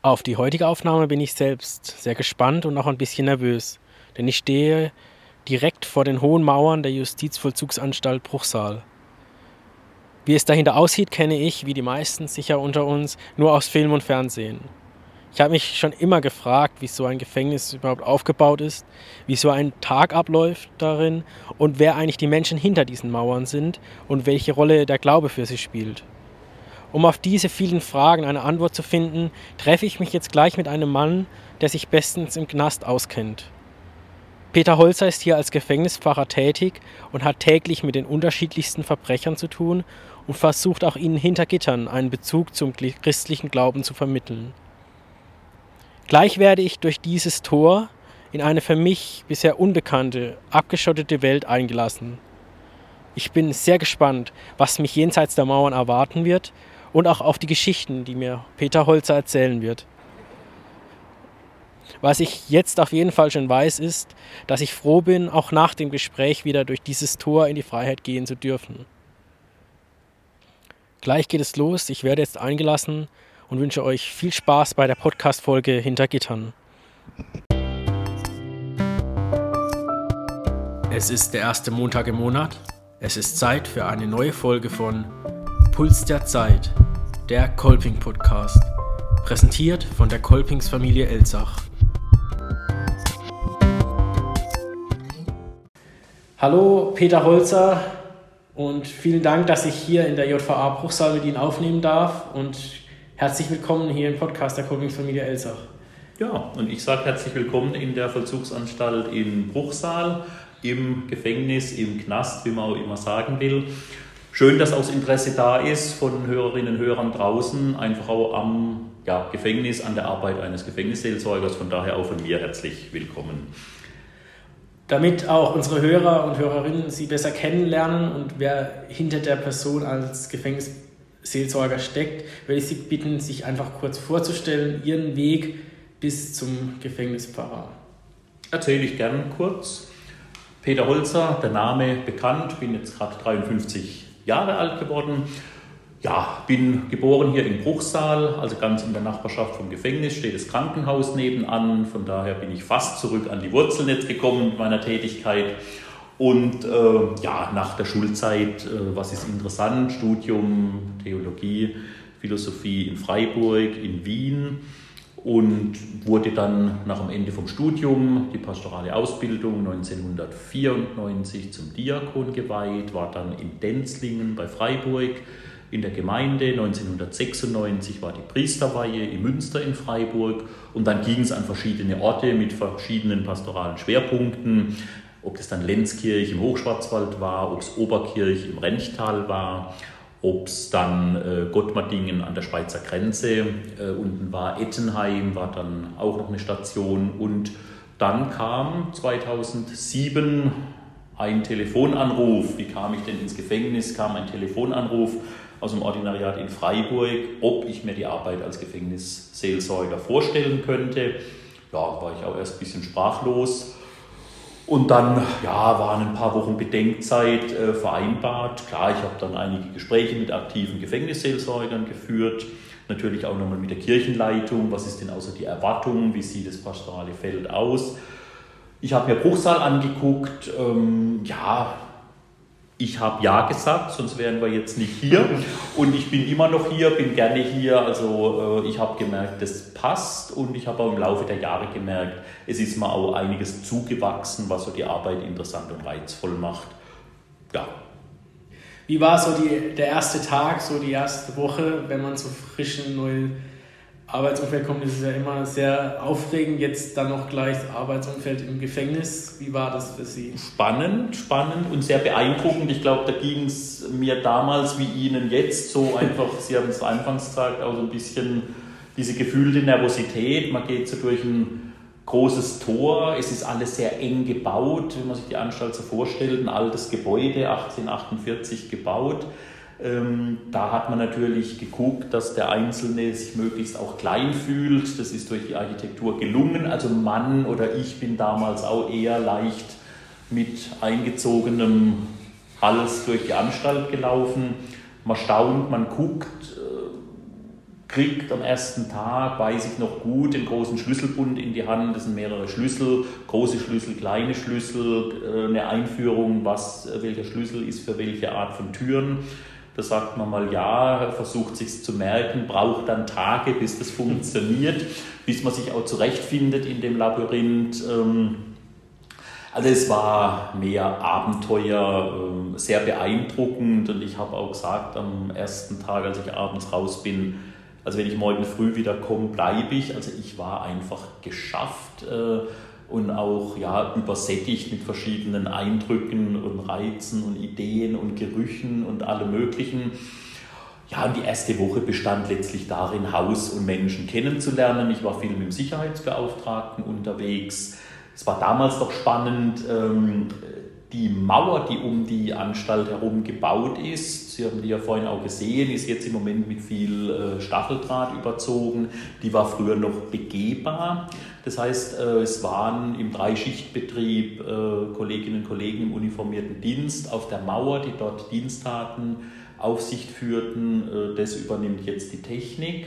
Auf die heutige Aufnahme bin ich selbst sehr gespannt und auch ein bisschen nervös, denn ich stehe direkt vor den hohen Mauern der Justizvollzugsanstalt Bruchsal. Wie es dahinter aussieht, kenne ich, wie die meisten sicher unter uns, nur aus Film und Fernsehen. Ich habe mich schon immer gefragt, wie so ein Gefängnis überhaupt aufgebaut ist, wie so ein Tag abläuft darin und wer eigentlich die Menschen hinter diesen Mauern sind und welche Rolle der Glaube für sie spielt. Um auf diese vielen Fragen eine Antwort zu finden, treffe ich mich jetzt gleich mit einem Mann, der sich bestens im Knast auskennt. Peter Holzer ist hier als Gefängnispfarrer tätig und hat täglich mit den unterschiedlichsten Verbrechern zu tun und versucht auch ihnen hinter Gittern einen Bezug zum christlichen Glauben zu vermitteln. Gleich werde ich durch dieses Tor in eine für mich bisher unbekannte, abgeschottete Welt eingelassen. Ich bin sehr gespannt, was mich jenseits der Mauern erwarten wird und auch auf die Geschichten, die mir Peter Holzer erzählen wird. Was ich jetzt auf jeden Fall schon weiß, ist, dass ich froh bin, auch nach dem Gespräch wieder durch dieses Tor in die Freiheit gehen zu dürfen. Gleich geht es los, ich werde jetzt eingelassen und wünsche euch viel Spaß bei der Podcast-Folge Hinter Gittern. Es ist der erste Montag im Monat. Es ist Zeit für eine neue Folge von Puls der Zeit, der Kolping Podcast, präsentiert von der Kolpings Familie Elzach. Hallo Peter Holzer und vielen Dank, dass ich hier in der JVA Bruchsal mit Ihnen aufnehmen darf und herzlich willkommen hier im Podcast der Kolpings Familie Elzach. Ja, und ich sage herzlich willkommen in der Vollzugsanstalt in Bruchsal, im Gefängnis, im Knast, wie man auch immer sagen will. Schön, dass auch das Interesse da ist von Hörerinnen und Hörern draußen, einfach auch am ja, Gefängnis, an der Arbeit eines Gefängnisseelsorgers. Von daher auch von mir herzlich willkommen. Damit auch unsere Hörer und Hörerinnen Sie besser kennenlernen und wer hinter der Person als Gefängnisseelsorger steckt, würde ich Sie bitten, sich einfach kurz vorzustellen, Ihren Weg bis zum Gefängnispfarrer. Erzähle ich gern kurz. Peter Holzer, der Name bekannt, bin jetzt gerade 53 Jahre alt geworden. Ja, bin geboren hier in Bruchsal, also ganz in der Nachbarschaft vom Gefängnis, steht das Krankenhaus nebenan. Von daher bin ich fast zurück an die Wurzeln jetzt gekommen mit meiner Tätigkeit. Und äh, ja, nach der Schulzeit, äh, was ist interessant? Studium, Theologie, Philosophie in Freiburg, in Wien und wurde dann nach dem Ende vom Studium die pastorale Ausbildung 1994 zum Diakon geweiht, war dann in Denzlingen bei Freiburg in der Gemeinde. 1996 war die Priesterweihe in Münster in Freiburg und dann ging es an verschiedene Orte mit verschiedenen pastoralen Schwerpunkten. Ob das dann Lenzkirch im Hochschwarzwald war, ob es Oberkirch im Renchtal war ob es dann äh, Gottmardingen an der Schweizer Grenze äh, unten war, Ettenheim war dann auch noch eine Station und dann kam 2007 ein Telefonanruf. Wie kam ich denn ins Gefängnis? Kam ein Telefonanruf aus dem Ordinariat in Freiburg, ob ich mir die Arbeit als Gefängnisseelsorger vorstellen könnte. Ja, war ich auch erst ein bisschen sprachlos und dann ja, waren ein paar Wochen Bedenkzeit äh, vereinbart. Klar, ich habe dann einige Gespräche mit aktiven Gefängnisseelsorgern geführt. Natürlich auch nochmal mit der Kirchenleitung. Was ist denn außer die Erwartung? Wie sieht das pastorale Feld aus? Ich habe mir Bruchsal angeguckt. Ähm, ja, ich habe Ja gesagt, sonst wären wir jetzt nicht hier. Und ich bin immer noch hier, bin gerne hier. Also äh, ich habe gemerkt, das passt und ich habe auch im Laufe der Jahre gemerkt, es ist mir auch einiges zugewachsen, was so die Arbeit interessant und reizvoll macht. Ja. Wie war so die, der erste Tag, so die erste Woche, wenn man so frischen neuen Arbeitsumfeld kommt, ist es ja immer sehr aufregend. Jetzt dann noch gleich Arbeitsumfeld im Gefängnis. Wie war das für Sie? Spannend, spannend und sehr beeindruckend. Ich glaube, da ging es mir damals wie Ihnen jetzt so einfach, Sie haben es anfangs gesagt, auch so ein bisschen diese gefühlte Nervosität. Man geht so durch ein großes Tor, es ist alles sehr eng gebaut, wenn man sich die Anstalt so vorstellt, ein altes Gebäude, 1848 gebaut ähm, da hat man natürlich geguckt, dass der Einzelne sich möglichst auch klein fühlt. Das ist durch die Architektur gelungen. Also Mann oder ich bin damals auch eher leicht mit eingezogenem Hals durch die Anstalt gelaufen. Man staunt, man guckt, äh, kriegt am ersten Tag, weiß ich noch gut, den großen Schlüsselbund in die Hand. Das sind mehrere Schlüssel, große Schlüssel, kleine Schlüssel, äh, eine Einführung, was, äh, welcher Schlüssel ist für welche Art von Türen. Da sagt man mal ja, versucht sich zu merken, braucht dann Tage, bis das funktioniert, bis man sich auch zurechtfindet in dem Labyrinth. Ähm, also es war mehr Abenteuer, ähm, sehr beeindruckend und ich habe auch gesagt am ersten Tag, als ich abends raus bin, also wenn ich morgen früh wieder komme, bleibe ich. Also ich war einfach geschafft äh, und auch ja, übersättigt mit verschiedenen Eindrücken und Reizen und Ideen und Gerüchen und allem Möglichen. Ja, und die erste Woche bestand letztlich darin, Haus und Menschen kennenzulernen. Ich war viel mit dem Sicherheitsbeauftragten unterwegs es war damals doch spannend, ähm, die Mauer, die um die Anstalt herum gebaut ist, Sie haben die ja vorhin auch gesehen, ist jetzt im Moment mit viel äh, Stacheldraht überzogen. Die war früher noch begehbar. Das heißt, äh, es waren im Dreischichtbetrieb äh, Kolleginnen und Kollegen im uniformierten Dienst auf der Mauer, die dort Dienst taten, Aufsicht führten. Das übernimmt jetzt die Technik.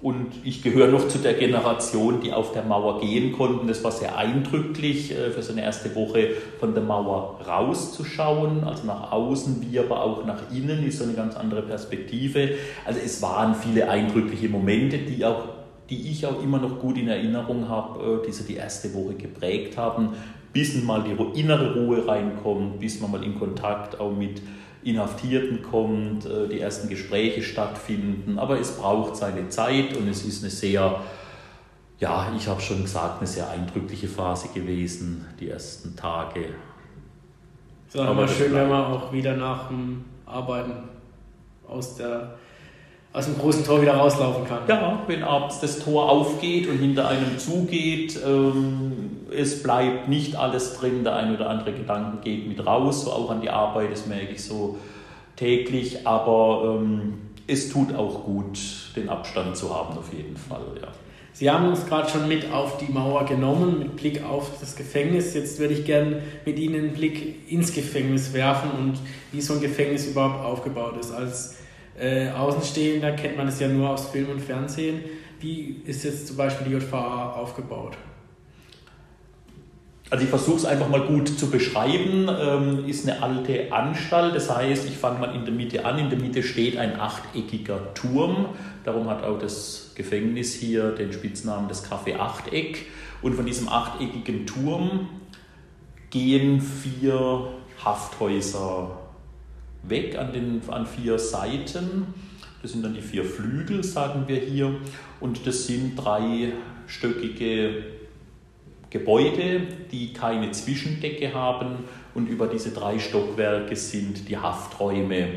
Und ich gehöre noch zu der Generation, die auf der Mauer gehen konnten. Das war sehr eindrücklich, äh, für so eine erste Woche von der Mauer rauszuschauen, also nach außen, wie aber auch nach innen, ist so eine ganz andere Perspektive. Also es waren viele eindrückliche Momente, die auch die ich auch immer noch gut in Erinnerung habe, äh, die so die erste Woche geprägt haben, bis mal die innere Ruhe reinkommt, bis man mal in Kontakt auch mit Inhaftierten kommt, äh, die ersten Gespräche stattfinden. Aber es braucht seine Zeit und es ist eine sehr, ja, ich habe schon gesagt, eine sehr eindrückliche Phase gewesen, die ersten Tage. Es ist aber schön, wenn man auch wieder nach dem Arbeiten aus der aus dem großen Tor wieder rauslaufen kann. Ja, wenn abends das Tor aufgeht und hinter einem zugeht, ähm, es bleibt nicht alles drin, der ein oder andere Gedanke geht mit raus, so auch an die Arbeit, das merke ich so täglich, aber ähm, es tut auch gut, den Abstand zu haben auf jeden Fall. Ja. Sie haben uns gerade schon mit auf die Mauer genommen, mit Blick auf das Gefängnis. Jetzt würde ich gerne mit Ihnen einen Blick ins Gefängnis werfen und wie so ein Gefängnis überhaupt aufgebaut ist. Als äh, Außenstehender kennt man es ja nur aus Film und Fernsehen. Wie ist jetzt zum Beispiel die JVA aufgebaut? Also ich versuche es einfach mal gut zu beschreiben. Ähm, ist eine alte Anstalt, das heißt, ich fange mal in der Mitte an. In der Mitte steht ein achteckiger Turm. Darum hat auch das Gefängnis hier den Spitznamen des Café Achteck. Und von diesem achteckigen Turm gehen vier Hafthäuser weg an, den, an vier Seiten. Das sind dann die vier Flügel, sagen wir hier. Und das sind dreistöckige Gebäude, die keine Zwischendecke haben. Und über diese drei Stockwerke sind die Hafträume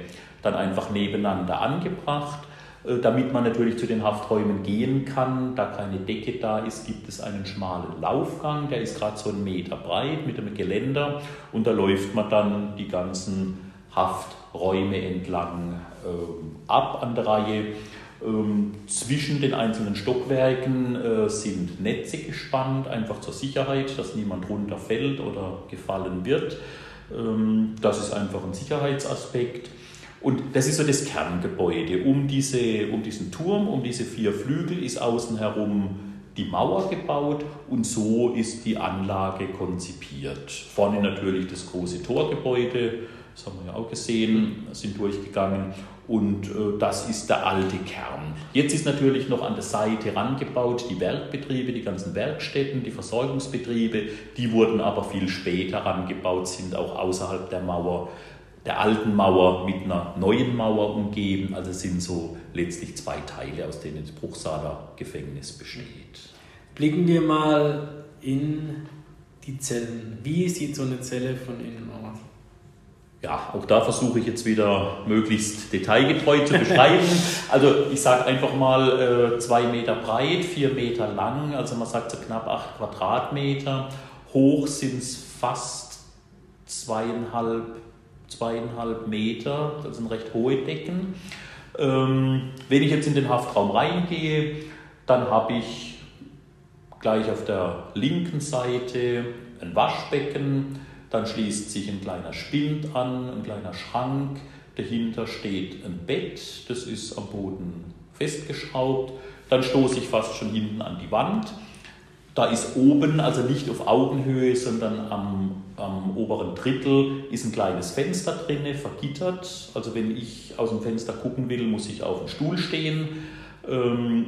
dann einfach nebeneinander angebracht. Äh, damit man natürlich zu den Hafträumen gehen kann, da keine Decke da ist, gibt es einen schmalen Laufgang, der ist gerade so einen Meter breit mit einem Geländer und da läuft man dann die ganzen Hafträume entlang äh, ab an der Reihe. Ähm, zwischen den einzelnen Stockwerken äh, sind Netze gespannt, einfach zur Sicherheit, dass niemand runterfällt oder gefallen wird. Ähm, das ist einfach ein Sicherheitsaspekt. Und das ist so das Kerngebäude. Um, diese, um diesen Turm, um diese vier Flügel ist außen herum die Mauer gebaut und so ist die Anlage konzipiert. Vorne natürlich das große Torgebäude, das haben wir ja auch gesehen, sind durchgegangen und äh, das ist der alte Kern. Jetzt ist natürlich noch an der Seite rangebaut die Werkbetriebe, die ganzen Werkstätten, die Versorgungsbetriebe, die wurden aber viel später rangebaut, sind auch außerhalb der Mauer der alten Mauer mit einer neuen Mauer umgeben. Also sind so letztlich zwei Teile, aus denen das Bruchsaler Gefängnis besteht. Blicken wir mal in die Zellen. Wie sieht so eine Zelle von innen aus? Ja, auch da versuche ich jetzt wieder möglichst detailgetreu zu beschreiben. Also ich sage einfach mal äh, zwei Meter breit, vier Meter lang, also man sagt so knapp acht Quadratmeter. Hoch sind es fast zweieinhalb, zweieinhalb Meter, das sind recht hohe Decken. Ähm, wenn ich jetzt in den Haftraum reingehe, dann habe ich gleich auf der linken Seite ein Waschbecken, dann schließt sich ein kleiner Spind an, ein kleiner Schrank. Dahinter steht ein Bett, das ist am Boden festgeschraubt. Dann stoße ich fast schon hinten an die Wand. Da ist oben, also nicht auf Augenhöhe, sondern am, am oberen Drittel, ist ein kleines Fenster drin, vergittert. Also wenn ich aus dem Fenster gucken will, muss ich auf dem Stuhl stehen. Ähm,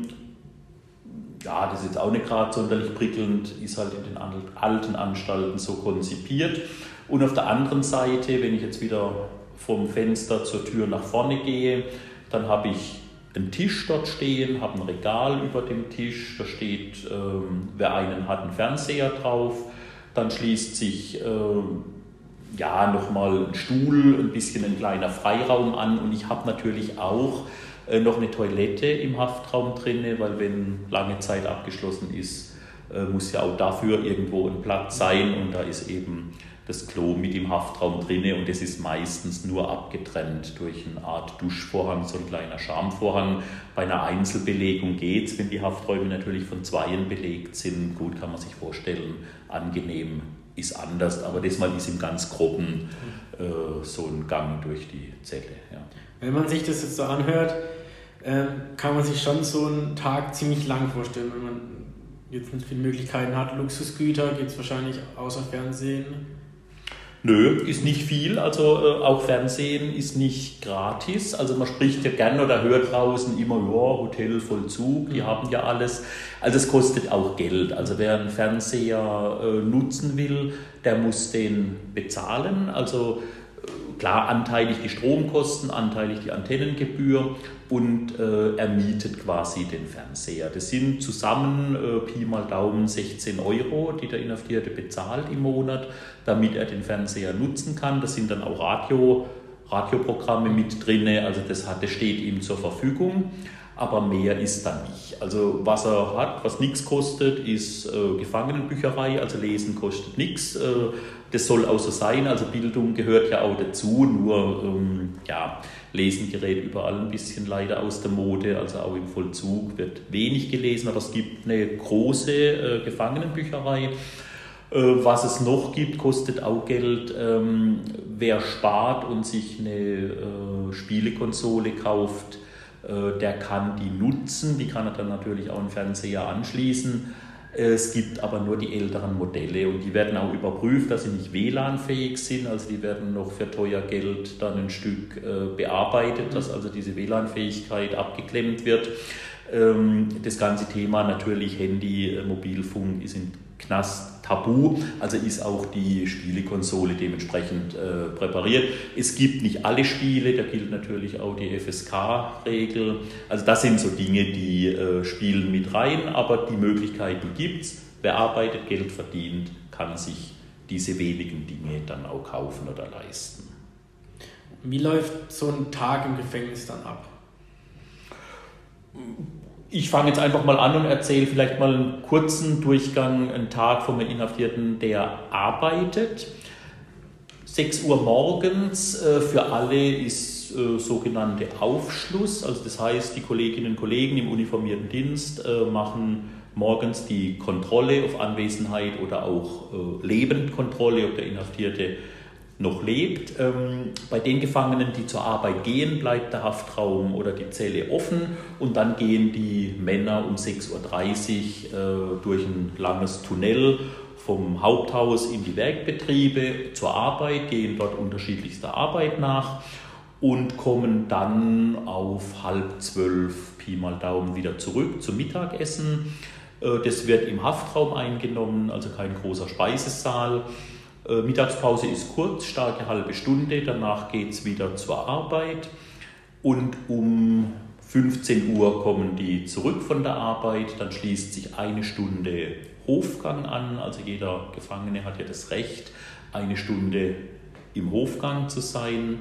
ja, das ist jetzt auch nicht gerade sonderlich prickelnd, ist halt in den alten Anstalten so konzipiert. Und auf der anderen Seite, wenn ich jetzt wieder vom Fenster zur Tür nach vorne gehe, dann habe ich einen Tisch dort stehen, habe ein Regal über dem Tisch, da steht, ähm, wer einen hat, ein Fernseher drauf. Dann schließt sich ähm, ja nochmal ein Stuhl, ein bisschen ein kleiner Freiraum an und ich habe natürlich auch äh, noch eine Toilette im Haftraum drin, weil wenn lange Zeit abgeschlossen ist, äh, muss ja auch dafür irgendwo ein Platz sein und da ist eben das Klo mit im Haftraum drinne und es ist meistens nur abgetrennt durch eine Art Duschvorhang, so ein kleiner Schamvorhang. Bei einer Einzelbelegung geht es, wenn die Hafträume natürlich von Zweien belegt sind. Gut, kann man sich vorstellen, angenehm ist anders, aber das mal ist im ganz groben äh, so ein Gang durch die Zelle. Ja. Wenn man sich das jetzt so anhört, äh, kann man sich schon so einen Tag ziemlich lang vorstellen, wenn man jetzt nicht viele Möglichkeiten hat. Luxusgüter gibt es wahrscheinlich außer Fernsehen Nö, ist nicht viel. Also äh, auch Fernsehen ist nicht gratis. Also man spricht ja gerne oder hört draußen immer, ja, Hotel Vollzug, die mhm. haben ja alles. Also es kostet auch Geld. Also wer einen Fernseher äh, nutzen will, der muss den bezahlen. Also klar anteilig die Stromkosten, anteilig die Antennengebühr und äh, er mietet quasi den Fernseher. Das sind zusammen äh, Pi mal Daumen 16 Euro, die der Inhaftierte bezahlt im Monat, damit er den Fernseher nutzen kann. Das sind dann auch Radio, Radioprogramme mit drin, also das, hat, das steht ihm zur Verfügung aber mehr ist da nicht. Also was er hat, was nichts kostet, ist äh, Gefangenenbücherei, also Lesen kostet nichts. Äh, das soll auch so sein, also Bildung gehört ja auch dazu, nur ähm, ja, Lesen gerät überall ein bisschen leider aus der Mode, also auch im Vollzug wird wenig gelesen, aber es gibt eine große äh, Gefangenenbücherei. Äh, was es noch gibt, kostet auch Geld. Ähm, wer spart und sich eine äh, Spielekonsole kauft, der kann die nutzen, die kann er dann natürlich auch im Fernseher anschließen. Es gibt aber nur die älteren Modelle und die werden auch überprüft, dass sie nicht WLAN-fähig sind. Also die werden noch für teuer Geld dann ein Stück äh, bearbeitet, dass also diese WLAN-Fähigkeit abgeklemmt wird. Ähm, das ganze Thema natürlich Handy, äh, Mobilfunk ist in Knast tabu, also ist auch die Spielekonsole dementsprechend äh, präpariert. Es gibt nicht alle Spiele, da gilt natürlich auch die FSK-Regel. Also das sind so Dinge, die äh, spielen mit rein, aber die Möglichkeiten gibt es. Wer arbeitet, Geld verdient, kann sich diese wenigen Dinge dann auch kaufen oder leisten. Wie läuft so ein Tag im Gefängnis dann ab? Ich fange jetzt einfach mal an und erzähle vielleicht mal einen kurzen Durchgang, einen Tag vom Inhaftierten, der arbeitet. 6 Uhr morgens äh, für alle ist äh, sogenannte Aufschluss. Also das heißt, die Kolleginnen und Kollegen im uniformierten Dienst äh, machen morgens die Kontrolle auf Anwesenheit oder auch Lebendkontrolle, ob der Inhaftierte noch lebt. Ähm, bei den Gefangenen, die zur Arbeit gehen, bleibt der Haftraum oder die Zelle offen und dann gehen die Männer um 6.30 Uhr äh, durch ein langes Tunnel vom Haupthaus in die Werkbetriebe zur Arbeit, gehen dort unterschiedlichster Arbeit nach und kommen dann auf halb zwölf Pi mal Daumen wieder zurück zum Mittagessen. Äh, das wird im Haftraum eingenommen, also kein großer Speisesaal. Äh, Mittagspause ist kurz, starke halbe Stunde, danach geht es wieder zur Arbeit und um 15 Uhr kommen die zurück von der Arbeit, dann schließt sich eine Stunde Hofgang an, also jeder Gefangene hat ja das Recht, eine Stunde im Hofgang zu sein.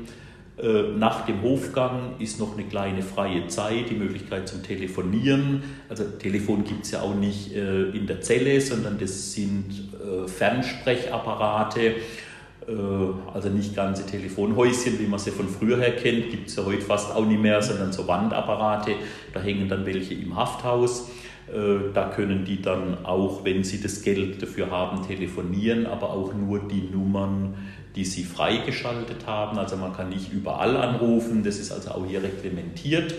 Äh, nach dem Hofgang ist noch eine kleine freie Zeit, die Möglichkeit zum Telefonieren. Also Telefon gibt es ja auch nicht äh, in der Zelle, sondern das sind Fernsprechapparate, also nicht ganze Telefonhäuschen, wie man sie von früher her kennt, gibt es ja heute fast auch nicht mehr, sondern so Wandapparate. Da hängen dann welche im Hafthaus. Da können die dann auch, wenn sie das Geld dafür haben, telefonieren, aber auch nur die Nummern die sie freigeschaltet haben. Also man kann nicht überall anrufen, das ist also auch hier reglementiert.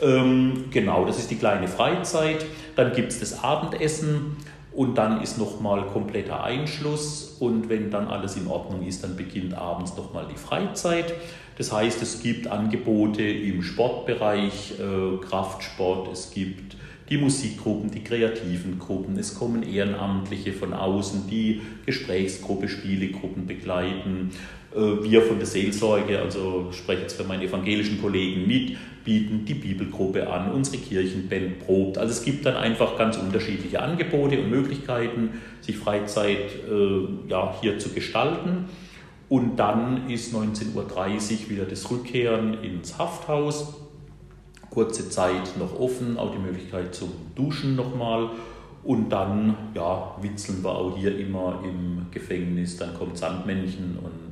Ähm, genau, das ist die kleine Freizeit. Dann gibt es das Abendessen und dann ist nochmal kompletter Einschluss und wenn dann alles in Ordnung ist, dann beginnt abends nochmal die Freizeit. Das heißt, es gibt Angebote im Sportbereich, äh, Kraftsport, es gibt die Musikgruppen, die kreativen Gruppen, es kommen Ehrenamtliche von außen, die Gesprächsgruppe, Spielegruppen begleiten. Äh, wir von der Seelsorge, also spreche jetzt für meine evangelischen Kollegen mit, bieten die Bibelgruppe an, unsere Kirchenband probt. Also es gibt dann einfach ganz unterschiedliche Angebote und Möglichkeiten, sich Freizeit äh, ja, hier zu gestalten. Und dann ist 19.30 Uhr wieder das Rückkehren ins Hafthaus. Kurze Zeit noch offen, auch die Möglichkeit zum Duschen nochmal. Und dann ja, witzeln wir auch hier immer im Gefängnis. Dann kommt Sandmännchen und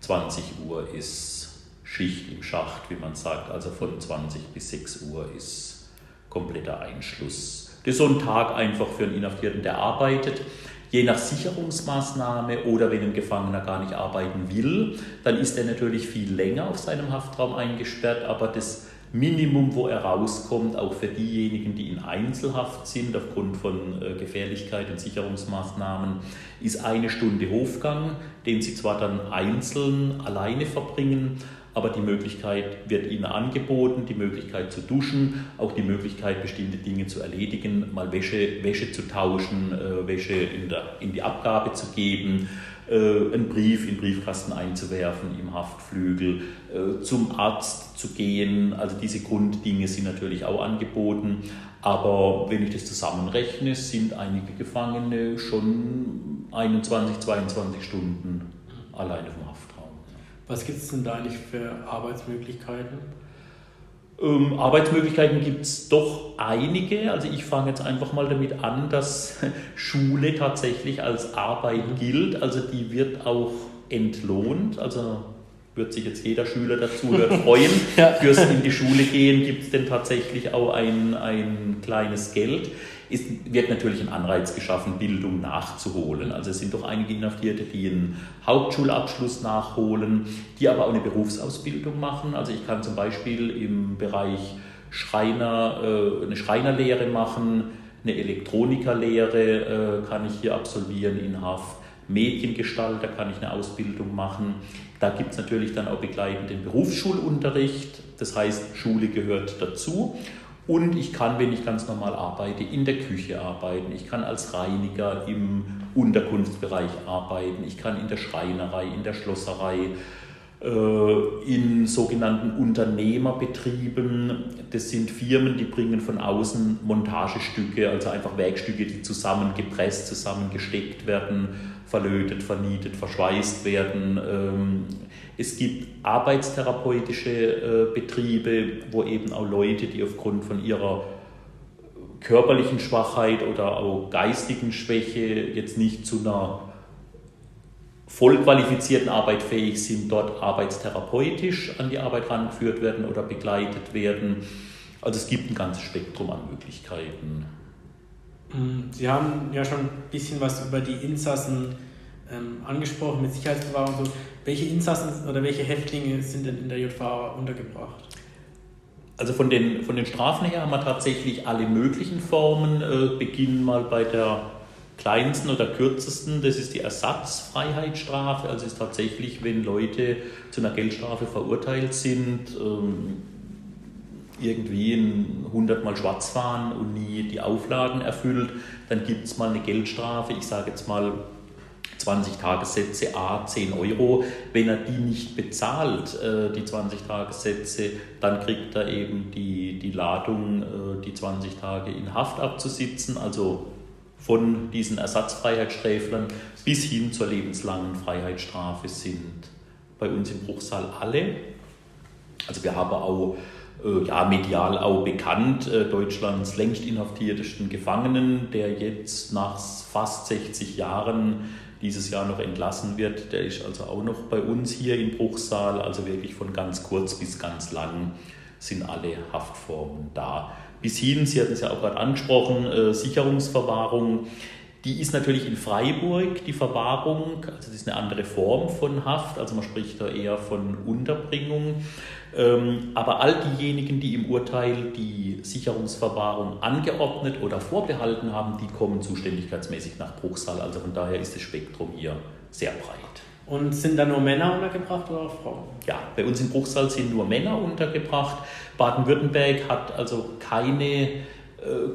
20 Uhr ist Schicht im Schacht, wie man sagt. Also von 20 bis 6 Uhr ist kompletter Einschluss. Das ist so ein Tag einfach für einen Inhaftierten, der arbeitet. Je nach Sicherungsmaßnahme oder wenn ein Gefangener gar nicht arbeiten will, dann ist er natürlich viel länger auf seinem Haftraum eingesperrt, aber das Minimum, wo er rauskommt, auch für diejenigen, die in Einzelhaft sind, aufgrund von äh, Gefährlichkeit und Sicherungsmaßnahmen, ist eine Stunde Hofgang, den sie zwar dann einzeln alleine verbringen, aber die Möglichkeit wird ihnen angeboten, die Möglichkeit zu duschen, auch die Möglichkeit, bestimmte Dinge zu erledigen, mal Wäsche, Wäsche zu tauschen, äh, Wäsche in, der, in die Abgabe zu geben, einen Brief in den Briefkasten einzuwerfen im Haftflügel, äh, zum Arzt zu gehen. Also diese Grunddinge sind natürlich auch angeboten. Aber wenn ich das zusammenrechne, sind einige Gefangene schon 21, 22 Stunden alleine vom Haftraum. Was gibt es denn da eigentlich für Arbeitsmöglichkeiten? Ähm, Arbeitsmöglichkeiten gibt es doch einige. Also ich fange jetzt einfach mal damit an, dass Schule tatsächlich als Arbeit gilt. Also die wird auch entlohnt. Also wird sich jetzt jeder Schüler dazu hört freuen. ja. Fürs in die Schule gehen gibt es denn tatsächlich auch ein, ein kleines Geld ist, wird natürlich ein Anreiz geschaffen, Bildung nachzuholen. Also es sind doch einige Inhaftierte, die einen Hauptschulabschluss nachholen, die aber auch eine Berufsausbildung machen. Also ich kann zum Beispiel im Bereich Schreiner äh, eine Schreinerlehre machen, eine Elektronikerlehre äh, kann ich hier absolvieren in Haft. Mediengestalter kann ich eine Ausbildung machen. Da gibt es natürlich dann auch begleitend den Berufsschulunterricht. Das heißt, Schule gehört dazu. Und ich kann, wenn ich ganz normal arbeite, in der Küche arbeiten. Ich kann als Reiniger im Unterkunftsbereich arbeiten. Ich kann in der Schreinerei, in der Schlosserei, äh, in sogenannten Unternehmerbetrieben. Das sind Firmen, die bringen von außen Montagestücke, also einfach Werkstücke, die zusammengepresst, zusammengesteckt werden, verlötet, vernietet, verschweißt werden. Es gibt arbeitstherapeutische äh, Betriebe, wo eben auch Leute, die aufgrund von ihrer körperlichen Schwachheit oder auch geistigen Schwäche jetzt nicht zu einer vollqualifizierten Arbeit fähig sind, dort arbeitstherapeutisch an die Arbeit rangeführt werden oder begleitet werden. Also es gibt ein ganzes Spektrum an Möglichkeiten. Sie haben ja schon ein bisschen was über die Insassen ähm, angesprochen mit Sicherheitsbewahrung. So. Welche Insassen oder welche Häftlinge sind denn in der JVA untergebracht? Also von den, von den Strafen her haben wir tatsächlich alle möglichen Formen. Äh, beginnen mal bei der kleinsten oder kürzesten, das ist die Ersatzfreiheitsstrafe. Also ist tatsächlich, wenn Leute zu einer Geldstrafe verurteilt sind, ähm, irgendwie ein 100 Mal schwarz fahren und nie die Auflagen erfüllt, dann gibt es mal eine Geldstrafe. Ich sage jetzt mal 20 Tagessätze, a 10 Euro. Wenn er die nicht bezahlt, äh, die 20 Tagessätze, dann kriegt er eben die, die Ladung, äh, die 20 Tage in Haft abzusitzen, also von diesen Ersatzfreiheitssträflern bis hin zur lebenslangen Freiheitsstrafe sind bei uns im Bruchsal alle. Also wir haben auch äh, ja, medial auch bekannt, Deutschlands längst inhaftiertesten Gefangenen, der jetzt nach fast 60 Jahren dieses Jahr noch entlassen wird. Der ist also auch noch bei uns hier im Bruchsal, also wirklich von ganz kurz bis ganz lang sind alle Haftformen da. Bis hin, Sie hatten es ja auch gerade angesprochen, äh, Sicherungsverwahrung Die ist natürlich in Freiburg, die Verwahrung, also das ist eine andere Form von Haft, also man spricht da eher von Unterbringung. Ähm, aber all diejenigen, die im Urteil die Sicherungsverwahrung angeordnet oder vorbehalten haben, die kommen zuständigkeitsmäßig nach Bruchsal. Also von daher ist das Spektrum hier sehr breit. Und sind da nur Männer untergebracht oder auch Frauen? Ja, bei uns in Bruchsal sind nur Männer untergebracht. Baden-Württemberg hat also keine äh,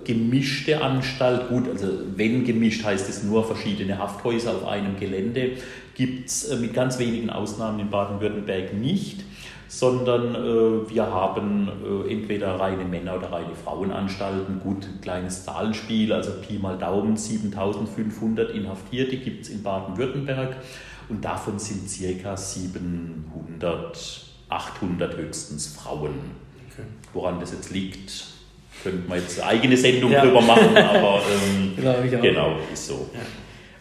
gemischte Anstalt. Gut, also wenn gemischt heißt es nur verschiedene Hafthäuser auf einem Gelände. Gibt es äh, mit ganz wenigen Ausnahmen in Baden-Württemberg nicht sondern äh, wir haben äh, entweder reine Männer- oder reine Frauenanstalten. Gut, ein kleines Zahlenspiel, also Pi mal Daumen, 7500 Inhaftierte gibt es in Baden-Württemberg und davon sind circa 700, 800 höchstens Frauen. Okay. Woran das jetzt liegt, könnte man jetzt eine eigene Sendung ja. drüber machen, aber ähm, genau, ist so. Ja.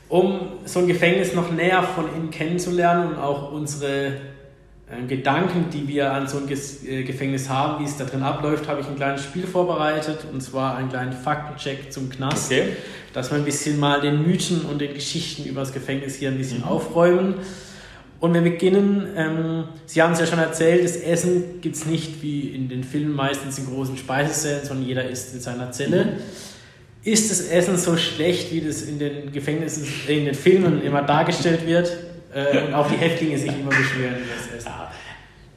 Um so ein Gefängnis noch näher von innen kennenzulernen und auch unsere Gedanken, die wir an so ein äh, Gefängnis haben, wie es da drin abläuft, habe ich ein kleines Spiel vorbereitet und zwar einen kleinen Faktencheck zum Knast, okay. dass wir ein bisschen mal den Mythen und den Geschichten über das Gefängnis hier ein bisschen mhm. aufräumen. Und wir beginnen, ähm, Sie haben es ja schon erzählt, das Essen gibt es nicht wie in den Filmen meistens in großen Speisesälen, sondern jeder isst in seiner Zelle. Mhm. Ist das Essen so schlecht, wie das in den Gefängnissen, in den Filmen immer dargestellt wird? Äh, und auch die Häftlinge sich immer beschweren über das Essen.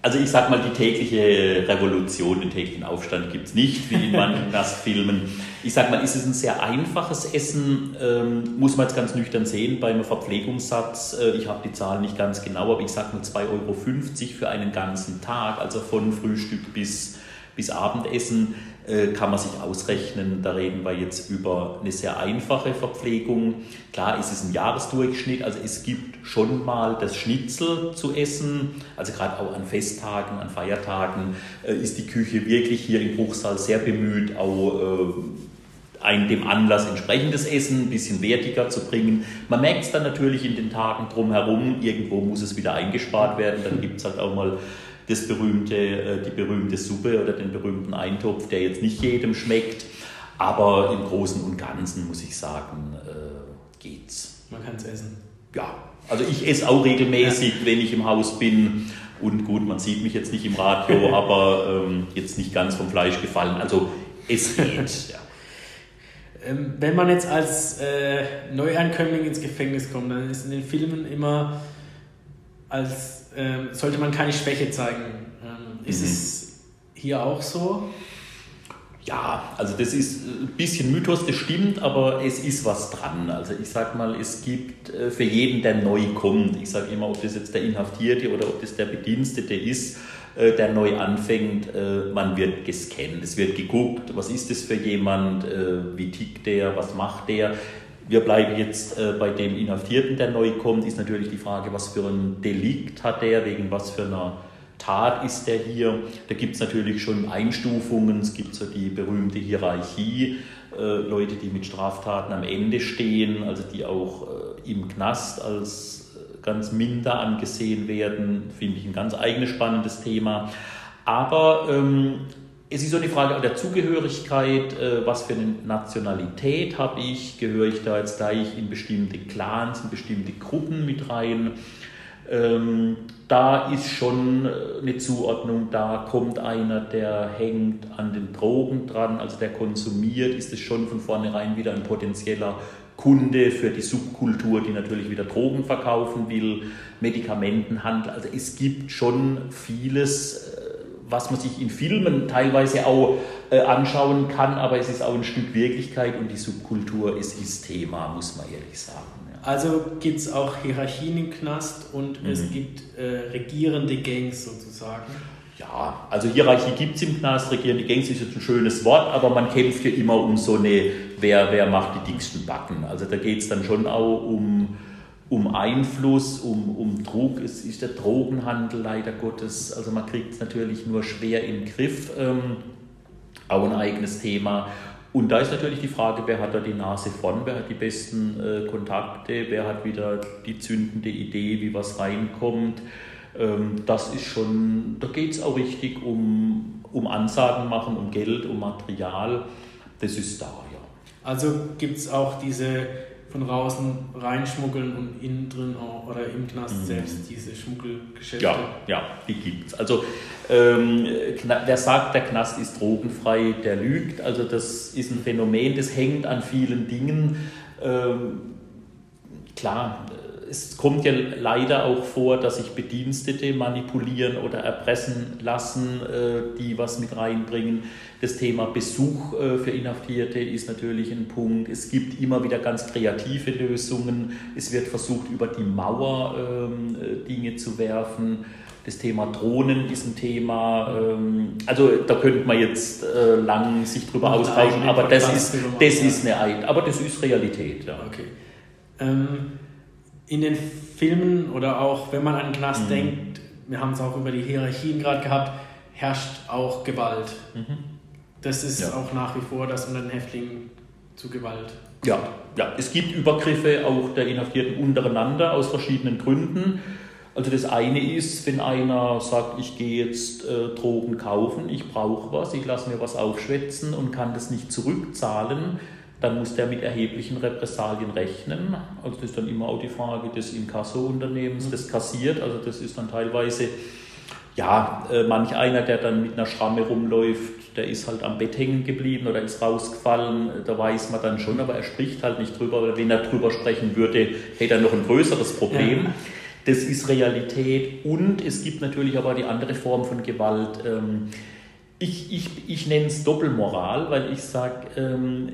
Also ich sag mal, die tägliche Revolution, den täglichen Aufstand gibt es nicht, wie in manchen Gastfilmen. Ich sag mal, ist es ein sehr einfaches Essen, ähm, muss man jetzt ganz nüchtern sehen, beim Verpflegungssatz, äh, ich habe die Zahlen nicht ganz genau, aber ich sag mal 2,50 Euro für einen ganzen Tag, also von Frühstück bis, bis Abendessen äh, kann man sich ausrechnen. Da reden wir jetzt über eine sehr einfache Verpflegung. Klar ist es ein Jahresdurchschnitt, also es gibt schon mal das Schnitzel zu essen. Also gerade auch an Festtagen, an Feiertagen äh, ist die Küche wirklich hier im Bruchsal sehr bemüht, auch äh, ein dem Anlass entsprechendes Essen ein bisschen wertiger zu bringen. Man merkt es dann natürlich in den Tagen drumherum, irgendwo muss es wieder eingespart werden, dann gibt es halt auch mal das berühmte, äh, die berühmte Suppe oder den berühmten Eintopf, der jetzt nicht jedem schmeckt. Aber im Großen und Ganzen muss ich sagen, äh, geht's. Man kann es essen. Ja, also ich esse auch regelmäßig, ja. wenn ich im Haus bin. Und gut, man sieht mich jetzt nicht im Radio, aber ähm, jetzt nicht ganz vom Fleisch gefallen. Also es geht. ja. Ähm, wenn man jetzt als äh, Neuankömmling ins Gefängnis kommt, dann ist in den Filmen immer als ähm, sollte man keine Schwäche zeigen. Ähm, ist mhm. es hier auch so? Ja, also das ist ein bisschen Mythos, das stimmt, aber es ist was dran. Also ich sag mal, es gibt äh, für jeden, der neu kommt, ich sage immer, ob das jetzt der Inhaftierte oder ob das der Bedienstete ist, äh, der neu anfängt, äh, man wird gescannt, es wird geguckt, was ist das für jemand, wie tickt der, was macht der. Wir bleiben jetzt äh, bei dem Inhaftierten, der neu kommt, ist natürlich die Frage, was für ein Delikt hat der, wegen was für einer Tat ist der hier. Da gibt es natürlich schon Einstufungen, es gibt so die berühmte Hierarchie, äh, Leute, die mit Straftaten am Ende stehen, also die auch äh, im Knast als äh, ganz minder angesehen werden, finde ich ein ganz eigenes spannendes Thema. Aber ähm, es ist so die Frage der Zugehörigkeit, äh, was für eine Nationalität habe ich, gehöre ich da jetzt gleich in bestimmte Clans, in bestimmte Gruppen mit rein. Da ist schon äh, eine Zuordnung, da kommt einer, der hängt an den Drogen dran, also der konsumiert, ist es schon von vornherein wieder ein potenzieller Kunde für die Subkultur, die natürlich wieder Drogen verkaufen will, Medikamentenhandel. Also es gibt schon vieles, was man sich in Filmen teilweise auch äh, anschauen kann, aber es ist auch ein Stück Wirklichkeit und die Subkultur ist, ist Thema, muss man ehrlich sagen. Also gibt es auch Hierarchien im Knast und mhm. es gibt äh, regierende Gangs sozusagen. Ja, also Hierarchie gibt es im Knast, regierende Gangs ist jetzt ein schönes Wort, aber man kämpft ja immer um so eine, wer, wer macht die dicksten Backen. Also da geht es dann schon auch um um Einfluss, um, um Druck. Es ist der Drogenhandel leider Gottes, also man kriegt es natürlich nur schwer in den Griff, ähm, auch ein eigenes Thema. Und da ist natürlich die Frage, wer hat da die Nase vorn, wer hat die besten äh, Kontakte, wer hat wieder die zündende Idee, wie was reinkommt. Ähm, das ist schon, da geht es auch richtig um, um Ansagen machen, um Geld, um Material. Das ist da, ja. Also gibt es auch diese von draußen reinschmuggeln und innen drin auch, oder im Knast mhm. selbst diese Schmuggelgeschäfte? Ja, ja, die gibt es. Also ähm, wer sagt, der Knast ist drogenfrei, der lügt. Also das ist ein Phänomen, das hängt an vielen Dingen. Ähm, klar, es kommt ja leider auch vor, dass sich Bedienstete manipulieren oder erpressen lassen, äh, die was mit reinbringen. Das Thema Besuch äh, für Inhaftierte ist natürlich ein Punkt. Es gibt immer wieder ganz kreative Lösungen. Es wird versucht, über die Mauer ähm, äh, Dinge zu werfen. Das Thema Drohnen ist ein Thema. Ähm, also da könnte man jetzt lang sich drüber austauschen, aber das ist, das ist eine, aber das ist Realität. Ja. Okay. Ähm in den Filmen oder auch wenn man an den Knast mhm. denkt, wir haben es auch über die Hierarchien gerade gehabt, herrscht auch Gewalt. Mhm. Das ist ja. auch nach wie vor das unter den Häftlingen zu Gewalt. Ja, ja, es gibt Übergriffe auch der Inhaftierten untereinander aus verschiedenen Gründen. Also das eine ist, wenn einer sagt, ich gehe jetzt äh, Drogen kaufen, ich brauche was, ich lasse mir was aufschwätzen und kann das nicht zurückzahlen, dann muss der mit erheblichen Repressalien rechnen. Also das ist dann immer auch die Frage des Inkasso-Unternehmens, das kassiert. Also das ist dann teilweise, ja, äh, manch einer, der dann mit einer Schramme rumläuft, der ist halt am Bett hängen geblieben oder ist rausgefallen. Da weiß man dann schon, aber er spricht halt nicht drüber. Weil wenn er drüber sprechen würde, hätte er noch ein größeres Problem. Ja. Das ist Realität. Und es gibt natürlich aber die andere Form von Gewalt. Ähm, ich, ich, ich nenne es Doppelmoral, weil ich sage, ähm,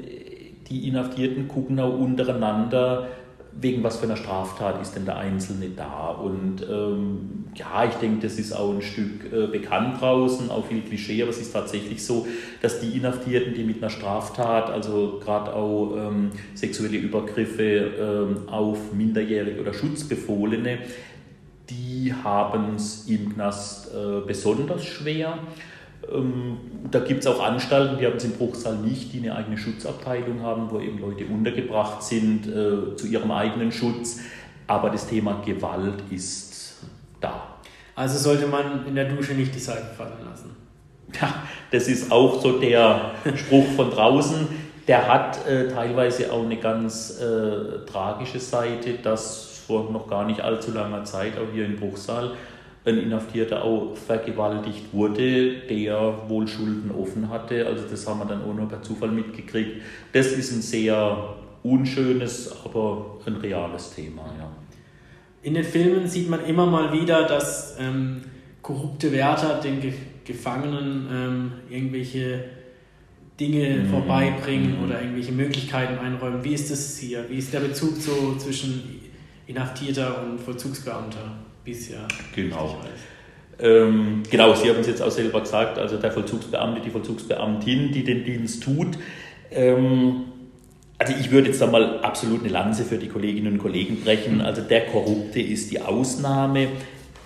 die Inhaftierten gucken auch untereinander, wegen was für einer Straftat ist denn der Einzelne da. Und ähm, ja, ich denke, das ist auch ein Stück äh, bekannt draußen, auch viel Klischee, aber es ist tatsächlich so, dass die Inhaftierten, die mit einer Straftat, also gerade auch ähm, sexuelle Übergriffe ähm, auf Minderjährige oder Schutzbefohlene, die haben es im Knast äh, besonders schwer. Ähm, da gibt es auch Anstalten, die haben es im Bruchsal nicht, die eine eigene Schutzabteilung haben, wo eben Leute untergebracht sind äh, zu ihrem eigenen Schutz. Aber das Thema Gewalt ist da. Also sollte man in der Dusche nicht die Seife fallen lassen. Ja, das ist auch so der Spruch von draußen. Der hat äh, teilweise auch eine ganz äh, tragische Seite, dass vor noch gar nicht allzu langer Zeit, auch hier in Bruchsal, ein Inhaftierter auch vergewaltigt wurde, der wohl Schulden offen hatte. Also das haben wir dann auch noch per Zufall mitgekriegt. Das ist ein sehr unschönes, aber ein reales Thema. Ja. In den Filmen sieht man immer mal wieder, dass ähm, korrupte Wärter den Ge Gefangenen ähm, irgendwelche Dinge mhm. vorbeibringen mhm. oder irgendwelche Möglichkeiten einräumen. Wie ist das hier? Wie ist der Bezug so zwischen Inhaftierter und Vollzugsbeamter? Bisher. Genau. Ähm, genau, Sie haben es jetzt auch selber gesagt, also der Vollzugsbeamte, die Vollzugsbeamtin, die den Dienst tut. Ähm, also ich würde jetzt da mal absolut eine Lanze für die Kolleginnen und Kollegen brechen. Also der Korrupte ist die Ausnahme.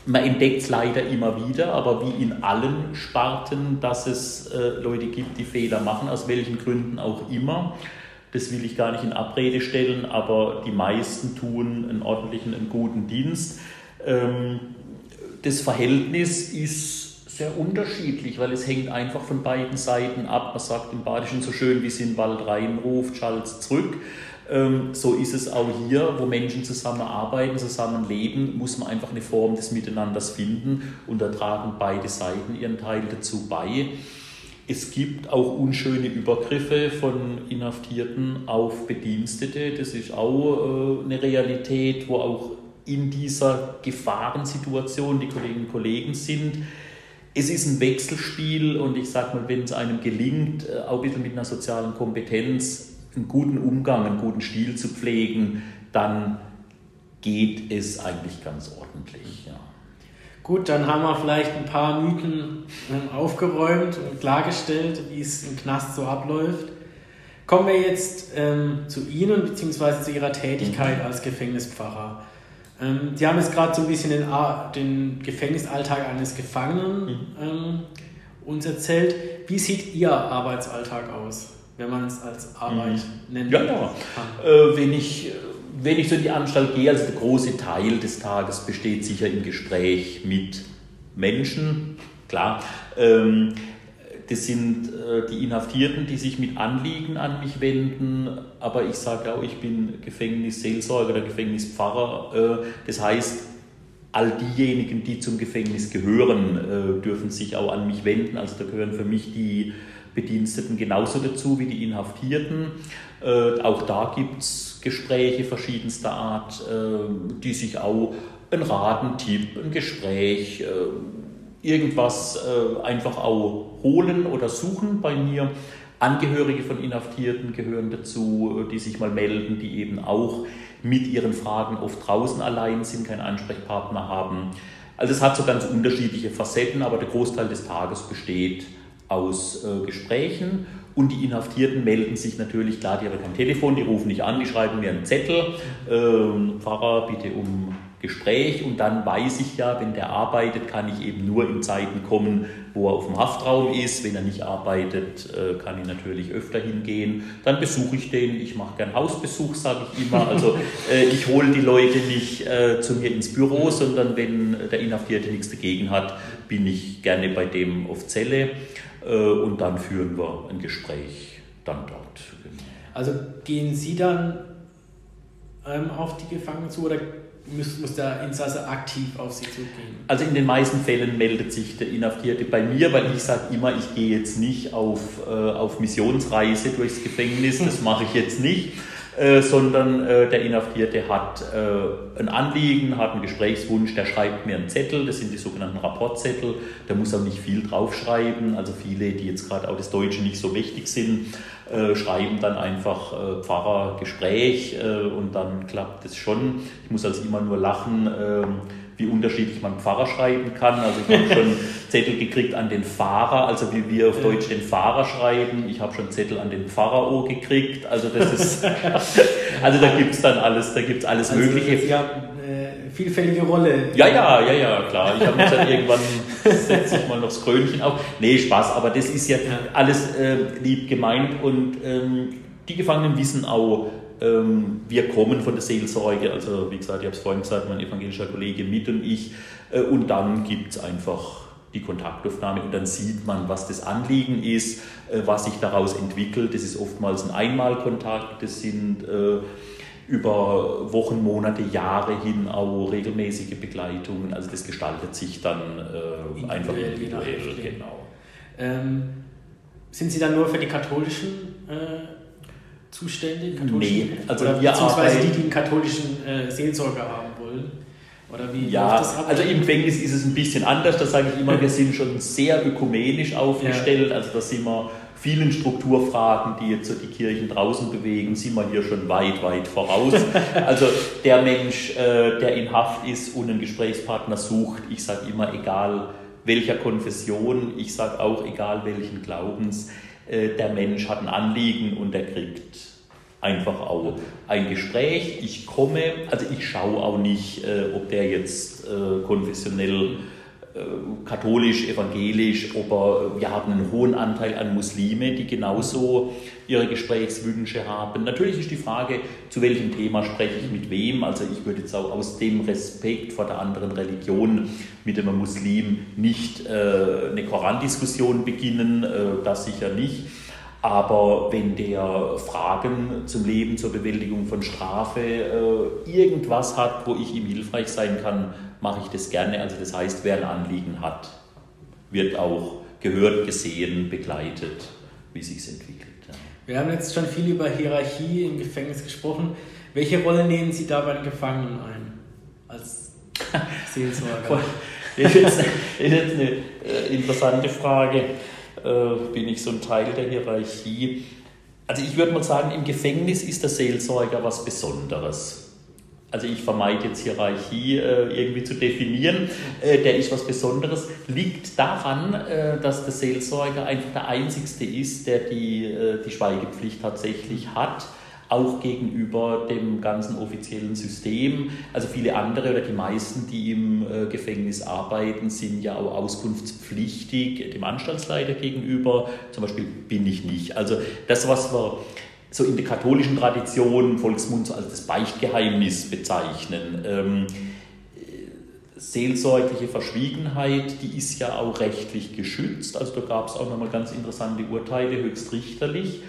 Man entdeckt es leider immer wieder, aber wie in allen Sparten, dass es äh, Leute gibt, die Fehler machen, aus welchen Gründen auch immer. Das will ich gar nicht in Abrede stellen, aber die meisten tun einen ordentlichen, einen guten Dienst. Ähm, das Verhältnis ist sehr unterschiedlich, weil es hängt einfach von beiden Seiten ab. Man sagt im Badischen so schön, wie es in den Wald reinruft, schallt zurück. Ähm, so ist es auch hier, wo Menschen zusammenarbeiten, zusammenleben, muss man einfach eine Form des Miteinanders finden und da tragen beide Seiten ihren Teil dazu bei. Es gibt auch unschöne Übergriffe von Inhaftierten auf Bedienstete. Das ist auch äh, eine Realität, wo auch in dieser Gefahrensituation die Kolleginnen und Kollegen sind. Es ist ein Wechselspiel und ich sage mal, wenn es einem gelingt, äh, auch ein bisschen mit einer sozialen Kompetenz einen guten Umgang, einen guten Stil zu pflegen, dann geht es eigentlich ganz ordentlich. Ja. Gut, dann haben wir vielleicht ein paar Mythen ähm, aufgeräumt und klargestellt, wie es im Knast so abläuft. Kommen wir jetzt ähm, zu Ihnen bzw. zu Ihrer Tätigkeit mhm. als Gefängnispfarrer. Ähm, die haben jetzt gerade so ein bisschen den, den Gefängnisalltag eines Gefangenen mhm. ähm, uns erzählt. Wie sieht Ihr Arbeitsalltag aus, wenn man es als Arbeit mhm. nennen ja, ja. Äh, wenn, ich, wenn ich so in die Anstalt gehe, also der große Teil des Tages besteht sicher im Gespräch mit Menschen, klar. Ähm, das sind äh, die Inhaftierten, die sich mit Anliegen an mich wenden, aber ich sage auch, ich bin Gefängnisseelsorger oder Gefängnispfarrer. Äh, das heißt, all diejenigen, die zum Gefängnis gehören, äh, dürfen sich auch an mich wenden. Also da gehören für mich die Bediensteten genauso dazu wie die Inhaftierten. Auch da gibt es Gespräche verschiedenster Art, die sich auch ein Rat, ein Tipp, ein Gespräch, irgendwas einfach auch holen oder suchen bei mir. Angehörige von Inhaftierten gehören dazu, die sich mal melden, die eben auch mit ihren Fragen oft draußen allein sind, keinen Ansprechpartner haben. Also es hat so ganz unterschiedliche Facetten, aber der Großteil des Tages besteht aus äh, Gesprächen und die Inhaftierten melden sich natürlich, klar, die haben kein Telefon, die rufen nicht an, die schreiben mir einen Zettel, äh, Pfarrer, bitte um Gespräch und dann weiß ich ja, wenn der arbeitet, kann ich eben nur in Zeiten kommen, wo er auf dem Haftraum ist. Wenn er nicht arbeitet, äh, kann ich natürlich öfter hingehen. Dann besuche ich den. Ich mache gern Hausbesuch, sage ich immer. Also äh, ich hole die Leute nicht äh, zu mir ins Büro, sondern wenn der Inhaftierte nichts dagegen hat, bin ich gerne bei dem auf Zelle und dann führen wir ein Gespräch dann dort. Also gehen Sie dann ähm, auf die Gefangenen zu oder muss, muss der Insasse aktiv auf Sie zugehen? Also in den meisten Fällen meldet sich der Inhaftierte bei mir, weil ich sage immer, ich gehe jetzt nicht auf, äh, auf Missionsreise durchs Gefängnis, das mache ich jetzt nicht. Äh, sondern äh, der Inhaftierte hat äh, ein Anliegen, hat einen Gesprächswunsch, der schreibt mir einen Zettel, das sind die sogenannten Rapportzettel, der muss auch nicht viel draufschreiben, also viele, die jetzt gerade auch das Deutsche nicht so mächtig sind, äh, schreiben dann einfach äh, Pfarrer Gespräch und dann klappt es schon. Ich muss also immer nur lachen ähm, wie unterschiedlich man Pfarrer schreiben kann. Also ich habe schon Zettel gekriegt an den Fahrer, also wie wir auf Deutsch den Fahrer schreiben. Ich habe schon Zettel an den Pharao gekriegt. Also das ist, also da gibt es dann alles, da gibt es alles also Mögliche. Sie haben eine vielfältige Rolle. Ja, ja, ja, ja, klar. Ich habe jetzt dann irgendwann setze ich mal noch das Krönchen auf. Nee, Spaß, aber das ist ja alles äh, lieb gemeint und ähm, die Gefangenen wissen auch, wir kommen von der Seelsorge, also wie gesagt, ich habe es vorhin gesagt, mein evangelischer Kollege mit und ich. Äh, und dann gibt es einfach die Kontaktaufnahme und dann sieht man, was das Anliegen ist, äh, was sich daraus entwickelt. Das ist oftmals ein Einmalkontakt, das sind äh, über Wochen, Monate, Jahre hin auch regelmäßige Begleitungen. Also das gestaltet sich dann äh, einfach individuell. Genau. Ähm, sind Sie dann nur für die katholischen äh zuständig? Nee, also Oder wir beziehungsweise die, die einen katholischen äh, Seelsorger haben wollen? Oder wie ja, also im Gefängnis ist es ein bisschen anders. Da sage ich immer, wir sind schon sehr ökumenisch aufgestellt. Ja. Also da sind wir vielen Strukturfragen, die jetzt so die Kirchen draußen bewegen, sind wir hier schon weit, weit voraus. Also der Mensch, äh, der in Haft ist und einen Gesprächspartner sucht, ich sage immer, egal welcher Konfession, ich sage auch, egal welchen Glaubens, der Mensch hat ein Anliegen und er kriegt einfach auch ein Gespräch. Ich komme, also ich schaue auch nicht, äh, ob der jetzt äh, konfessionell äh, katholisch, evangelisch, aber wir haben einen hohen Anteil an Muslime, die genauso ihre Gesprächswünsche haben. Natürlich ist die Frage, zu welchem Thema spreche ich mit wem. Also ich würde jetzt auch aus dem Respekt vor der anderen Religion mit einem Muslim nicht äh, eine Korandiskussion beginnen, äh, das sicher nicht. Aber wenn der Fragen zum Leben, zur Bewältigung von Strafe, äh, irgendwas hat, wo ich ihm hilfreich sein kann, mache ich das gerne. Also das heißt, wer ein Anliegen hat, wird auch gehört, gesehen, begleitet, wie sich es entwickelt. Ja. Wir haben jetzt schon viel über Hierarchie im Gefängnis gesprochen. Welche Rolle nehmen Sie da bei den Gefangenen ein? Als Seelsorger? das ist jetzt eine äh, interessante Frage. Äh, bin ich so ein Teil der Hierarchie? Also ich würde mal sagen, im Gefängnis ist der Seelsorger was Besonderes also ich vermeide jetzt Hierarchie äh, irgendwie zu definieren, äh, der ist was Besonderes, liegt daran, äh, dass der Seelsorger einfach der Einzigste ist, der die, äh, die Schweigepflicht tatsächlich hat, auch gegenüber dem ganzen offiziellen System. Also viele andere oder die meisten, die im äh, Gefängnis arbeiten, sind ja auch auskunftspflichtig dem Anstaltsleiter gegenüber. Zum Beispiel bin ich nicht. Also das, was wir so in der katholischen Tradition, Volksmund, so als das Beichtgeheimnis bezeichnen. Ähm, seelsorgliche Verschwiegenheit, die ist ja auch rechtlich geschützt. Also da gab es auch nochmal ganz interessante Urteile, höchstrichterlich.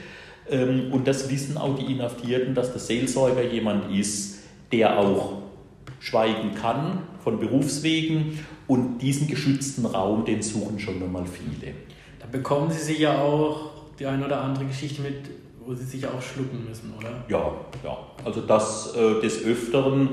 Ähm, und das wissen auch die Inhaftierten, dass der Seelsorger jemand ist, der auch schweigen kann von Berufswegen und diesen geschützten Raum, den suchen schon nochmal viele. Da bekommen Sie sich ja auch die eine oder andere Geschichte mit, wo Sie sich auch schlucken müssen, oder? Ja, ja. Also das äh, des Öfteren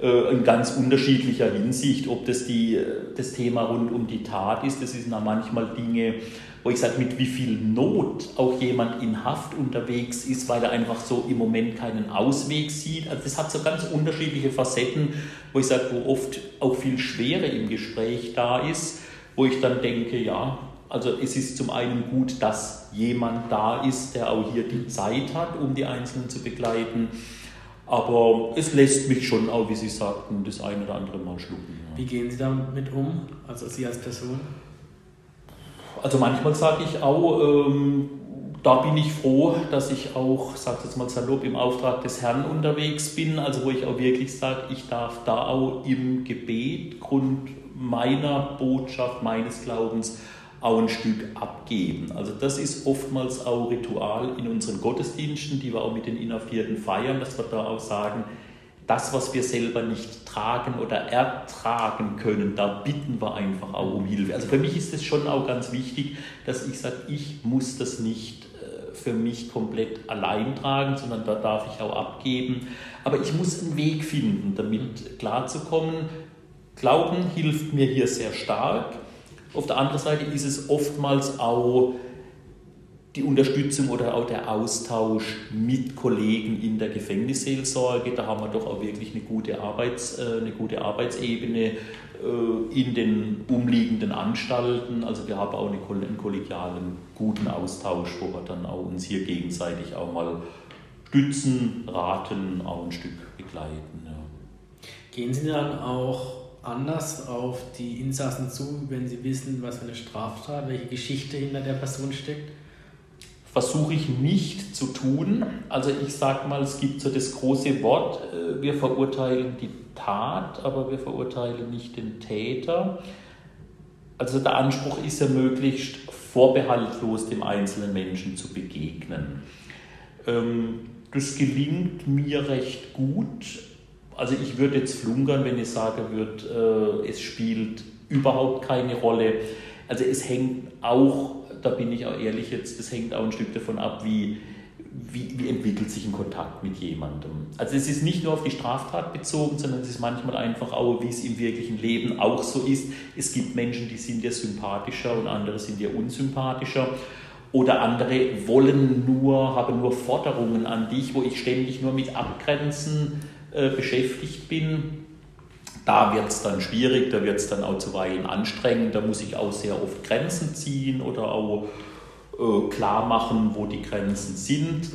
äh, in ganz unterschiedlicher Hinsicht, ob das die, äh, das Thema rund um die Tat ist, das sind auch manchmal Dinge, wo ich sage, mit wie viel Not auch jemand in Haft unterwegs ist, weil er einfach so im Moment keinen Ausweg sieht. Also das hat so ganz unterschiedliche Facetten, wo ich sage, wo oft auch viel Schwere im Gespräch da ist, wo ich dann denke, ja, also es ist zum einen gut, dass jemand da ist, der auch hier die Zeit hat, um die Einzelnen zu begleiten. Aber es lässt mich schon auch, wie Sie sagten, das ein oder andere Mal schlucken. Ja. Wie gehen Sie damit um, also Sie als Person? Also manchmal sage ich auch, ähm, da bin ich froh, dass ich auch, sage jetzt mal salopp, im Auftrag des Herrn unterwegs bin. Also wo ich auch wirklich sage, ich darf da auch im Gebet, Grund meiner Botschaft, meines Glaubens, auch ein Stück abgeben. Also das ist oftmals auch Ritual in unseren Gottesdiensten, die wir auch mit den Inhaftierten feiern, dass wir da auch sagen, das, was wir selber nicht tragen oder ertragen können, da bitten wir einfach auch um Hilfe. Also für mich ist es schon auch ganz wichtig, dass ich sage, ich muss das nicht äh, für mich komplett allein tragen, sondern da darf ich auch abgeben. Aber ich muss einen Weg finden, damit klarzukommen. Glauben hilft mir hier sehr stark. Auf der anderen Seite ist es oftmals auch die Unterstützung oder auch der Austausch mit Kollegen in der Gefängnisseelsorge. Da haben wir doch auch wirklich eine gute, Arbeits, äh, eine gute Arbeitsebene äh, in den umliegenden Anstalten. Also wir haben auch einen kollegialen, guten Austausch, wo wir dann auch uns hier gegenseitig auch mal stützen, raten, auch ein Stück begleiten. Ja. Gehen Sie dann auch anders auf die Insassen zu, wenn sie wissen, was für eine Straftat, welche Geschichte hinter der Person steckt? Versuche ich nicht zu tun. Also ich sage mal, es gibt so das große Wort, äh, wir verurteilen die Tat, aber wir verurteilen nicht den Täter. Also der Anspruch ist ja möglichst vorbehaltlos dem einzelnen Menschen zu begegnen. Ähm, das gelingt mir recht gut also ich würde jetzt flunkern, wenn ich sagen würde, äh, es spielt überhaupt keine Rolle. Also es hängt auch, da bin ich auch ehrlich jetzt, das hängt auch ein Stück davon ab, wie, wie, wie, entwickelt sich ein Kontakt mit jemandem. Also es ist nicht nur auf die Straftat bezogen, sondern es ist manchmal einfach auch, wie es im wirklichen Leben auch so ist. Es gibt Menschen, die sind dir sympathischer und andere sind dir unsympathischer. Oder andere wollen nur, haben nur Forderungen an dich, wo ich ständig nur mit Abgrenzen äh, beschäftigt bin. Da wird es dann schwierig, da wird es dann auch zuweilen anstrengend, da muss ich auch sehr oft Grenzen ziehen oder auch äh, klar machen, wo die Grenzen sind.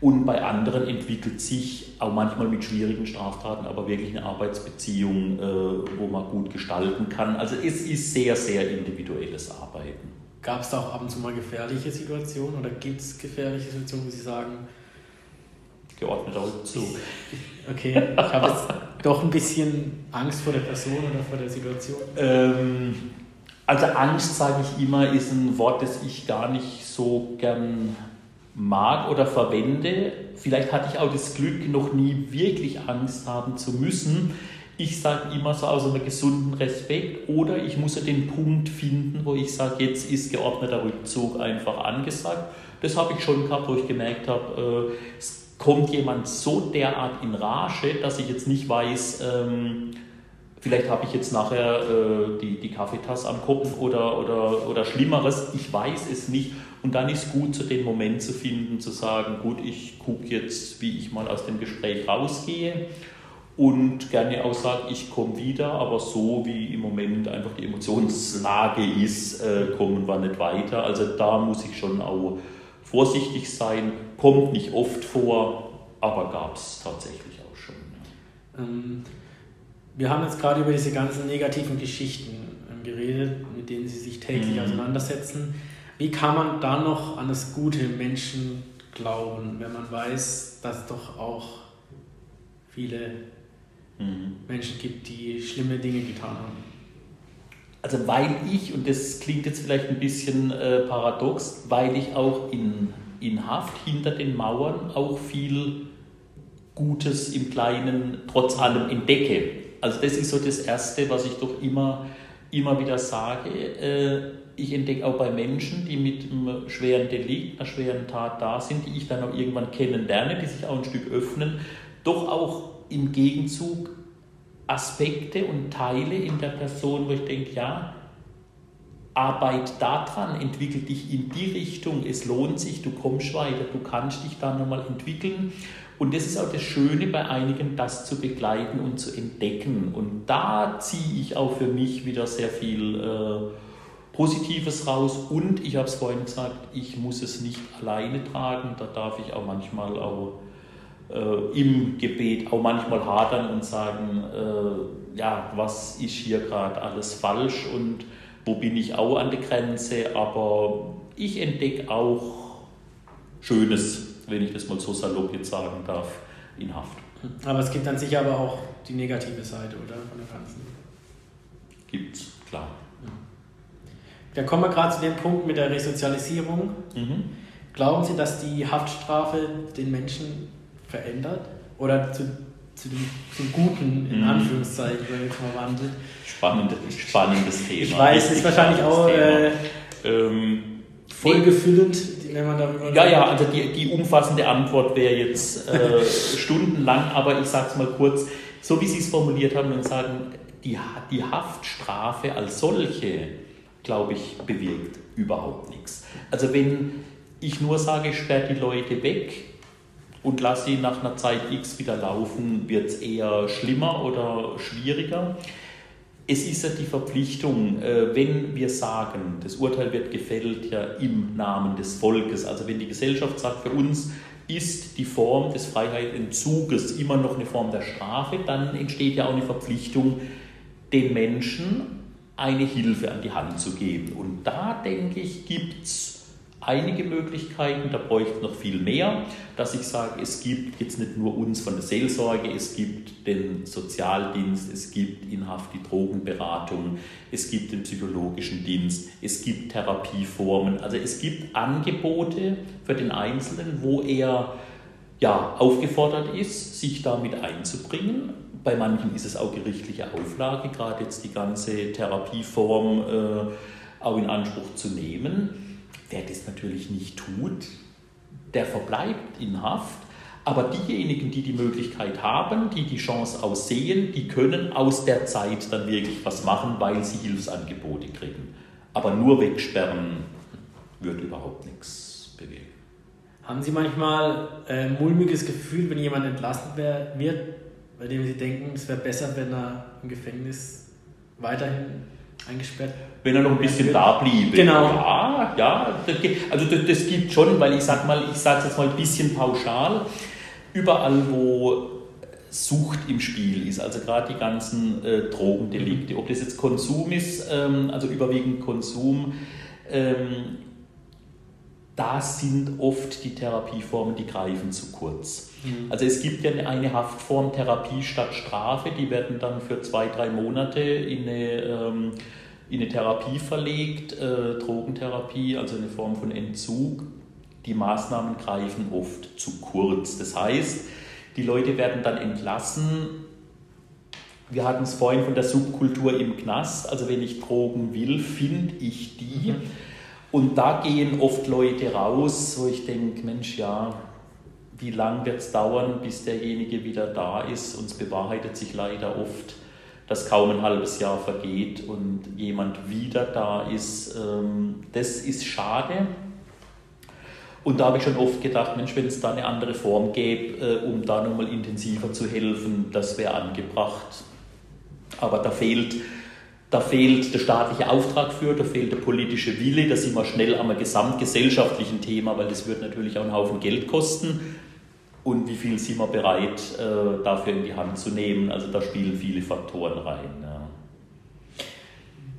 Und bei anderen entwickelt sich auch manchmal mit schwierigen Straftaten aber wirklich eine Arbeitsbeziehung, äh, wo man gut gestalten kann. Also es ist sehr, sehr individuelles Arbeiten. Gab es da auch ab und zu mal gefährliche Situationen oder gibt es gefährliche Situationen, wo Sie sagen, geordneter Rückzug. Okay, ich habe jetzt doch ein bisschen Angst vor der Person oder vor der Situation. Ähm, also Angst, sage ich immer, ist ein Wort, das ich gar nicht so gern mag oder verwende. Vielleicht hatte ich auch das Glück, noch nie wirklich Angst haben zu müssen. Ich sage immer so aus einem gesunden Respekt oder ich muss ja den Punkt finden, wo ich sage, jetzt ist geordneter Rückzug einfach angesagt. Das habe ich schon gehabt, wo ich gemerkt habe, äh, es kommt jemand so derart in Rage, dass ich jetzt nicht weiß, ähm, vielleicht habe ich jetzt nachher äh, die, die Kaffeetasse am Kopf oder, oder, oder Schlimmeres, ich weiß es nicht. Und dann ist gut, so den Moment zu finden, zu sagen, gut, ich gucke jetzt, wie ich mal aus dem Gespräch rausgehe und gerne auch sage, ich komme wieder, aber so wie im Moment einfach die Emotionslage ist, äh, kommen wir nicht weiter. Also da muss ich schon auch vorsichtig sein, kommt nicht oft vor, aber gab es tatsächlich auch schon. Ähm, wir haben jetzt gerade über diese ganzen negativen Geschichten ähm, geredet, mit denen Sie sich täglich mhm. auseinandersetzen. Wie kann man da noch an das gute Menschen glauben, wenn man weiß, dass doch auch viele mhm. Menschen gibt, die schlimme Dinge getan haben. Also weil ich, und das klingt jetzt vielleicht ein bisschen äh, paradox, weil ich auch in, in Haft hinter den Mauern auch viel Gutes im Kleinen trotz allem entdecke. Also das ist so das Erste, was ich doch immer, immer wieder sage. Äh, ich entdecke auch bei Menschen, die mit einem schweren Delikt, einer schweren Tat da sind, die ich dann auch irgendwann kennenlerne, die sich auch ein Stück öffnen, doch auch im Gegenzug Aspekte und Teile in der Person, wo ich denke, ja, Arbeit daran, entwickel dich in die Richtung, es lohnt sich, du kommst weiter, du kannst dich da nochmal entwickeln. Und das ist auch das Schöne bei einigen, das zu begleiten und zu entdecken. Und da ziehe ich auch für mich wieder sehr viel äh, Positives raus. Und ich habe es vorhin gesagt, ich muss es nicht alleine tragen, da darf ich auch manchmal auch äh, im Gebet auch manchmal hadern und sagen, äh, ja, was ist hier gerade alles falsch und wo bin ich auch an der Grenze, aber ich entdecke auch Schönes, wenn ich das mal so salopp jetzt sagen darf, in Haft. Aber es gibt dann sicher aber auch die negative Seite, oder? Von dem Ganzen. Gibt's, klar. Da kommen wir gerade zu dem Punkt mit der Resozialisierung. Mhm. Glauben Sie, dass die Haftstrafe den Menschen verändert oder zu, zu dem, zum Guten, in mhm. Anführungszeichen, jetzt mal wandelt. Spannend, spannendes Thema. Ich weiß, es ist wahrscheinlich auch äh, ähm, vollgefüllend, wenn man darüber. Ja, ja, also die, die umfassende Antwort wäre jetzt äh, stundenlang, aber ich sage es mal kurz, so wie Sie es formuliert haben und sagen, die, die Haftstrafe als solche, glaube ich, bewirkt überhaupt nichts. Also wenn ich nur sage, sperrt die Leute weg, und lass sie nach einer Zeit X wieder laufen, wird es eher schlimmer oder schwieriger. Es ist ja die Verpflichtung, äh, wenn wir sagen, das Urteil wird gefällt ja im Namen des Volkes, also wenn die Gesellschaft sagt, für uns ist die Form des Freiheitsentzuges immer noch eine Form der Strafe, dann entsteht ja auch eine Verpflichtung, den Menschen eine Hilfe an die Hand zu geben. Und da denke ich, gibt es einige Möglichkeiten, da bräuchte es noch viel mehr, dass ich sage, es gibt jetzt nicht nur uns von der Seelsorge, es gibt den Sozialdienst, es gibt in Haft die Drogenberatung, es gibt den psychologischen Dienst, es gibt Therapieformen, also es gibt Angebote für den Einzelnen, wo er ja, aufgefordert ist, sich damit einzubringen. Bei manchen ist es auch gerichtliche Auflage, gerade jetzt die ganze Therapieform äh, auch in Anspruch zu nehmen. Wer das natürlich nicht tut, der verbleibt in Haft. Aber diejenigen, die die Möglichkeit haben, die die Chance aussehen, die können aus der Zeit dann wirklich was machen, weil sie Hilfsangebote kriegen. Aber nur wegsperren wird überhaupt nichts bewegen. Haben Sie manchmal ein äh, mulmiges Gefühl, wenn jemand entlassen wird, bei dem Sie denken, es wäre besser, wenn er im Gefängnis weiterhin eingesperrt wenn er noch ein bisschen da bliebe. Genau. Ja, ja, also das, das gibt schon, weil ich sag mal, ich sage jetzt mal ein bisschen pauschal, überall wo Sucht im Spiel ist, also gerade die ganzen äh, Drogendelikte, ob das jetzt Konsum ist, ähm, also überwiegend Konsum, ähm, da sind oft die Therapieformen, die greifen zu kurz. Mhm. Also es gibt ja eine Haftform Therapie statt Strafe, die werden dann für zwei, drei Monate in eine ähm, in eine Therapie verlegt, äh, Drogentherapie, also eine Form von Entzug. Die Maßnahmen greifen oft zu kurz. Das heißt, die Leute werden dann entlassen. Wir hatten es vorhin von der Subkultur im Knast. Also wenn ich Drogen will, finde ich die. Mhm. Und da gehen oft Leute raus, wo ich denke, Mensch, ja, wie lange wird es dauern, bis derjenige wieder da ist? Und es bewahrheitet sich leider oft, dass kaum ein halbes Jahr vergeht und jemand wieder da ist. Ähm, das ist schade. Und da habe ich schon oft gedacht, Mensch, wenn es da eine andere Form gäbe, äh, um da nochmal intensiver zu helfen, das wäre angebracht. Aber da fehlt, da fehlt der staatliche Auftrag für, da fehlt der politische Wille, da sind wir schnell am gesamtgesellschaftlichen Thema, weil das wird natürlich auch einen Haufen Geld kosten und wie viel sind wir bereit, äh, dafür in die Hand zu nehmen. Also da spielen viele Faktoren rein. Ja.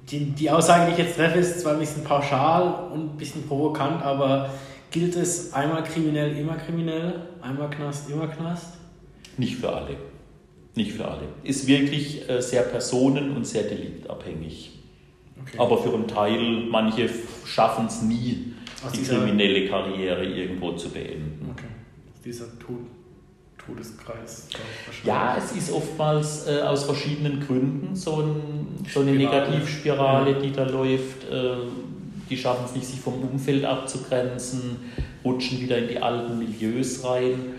Die, die Aussage, die ich jetzt treffe, ist zwar ein bisschen pauschal und ein bisschen provokant, aber gilt es einmal kriminell, immer kriminell, einmal Knast, immer Knast? Nicht für alle. Nicht für alle. Ist wirklich äh, sehr personen- und sehr deliktabhängig. Okay. Aber für einen Teil, manche schaffen es nie, Aus die kriminelle Karriere irgendwo zu beenden. Dieser Tod Todeskreis. Ja, es ist oftmals äh, aus verschiedenen Gründen so, ein, so eine Negativspirale, die da läuft. Äh, die schaffen es nicht, sich vom Umfeld abzugrenzen, rutschen wieder in die alten Milieus rein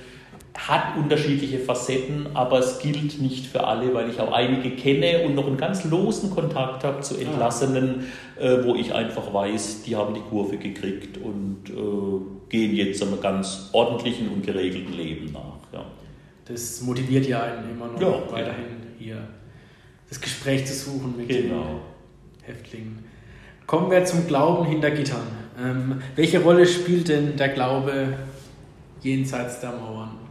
hat unterschiedliche Facetten, aber es gilt nicht für alle, weil ich auch einige kenne und noch einen ganz losen Kontakt habe zu Entlassenen, äh, wo ich einfach weiß, die haben die Kurve gekriegt und äh, gehen jetzt einem ganz ordentlichen und geregelten Leben nach. Ja. Das motiviert ja einen immer noch ja, weiterhin hier das Gespräch zu suchen mit genau. den Häftlingen. Kommen wir zum Glauben hinter Gittern. Ähm, welche Rolle spielt denn der Glaube jenseits der Mauern?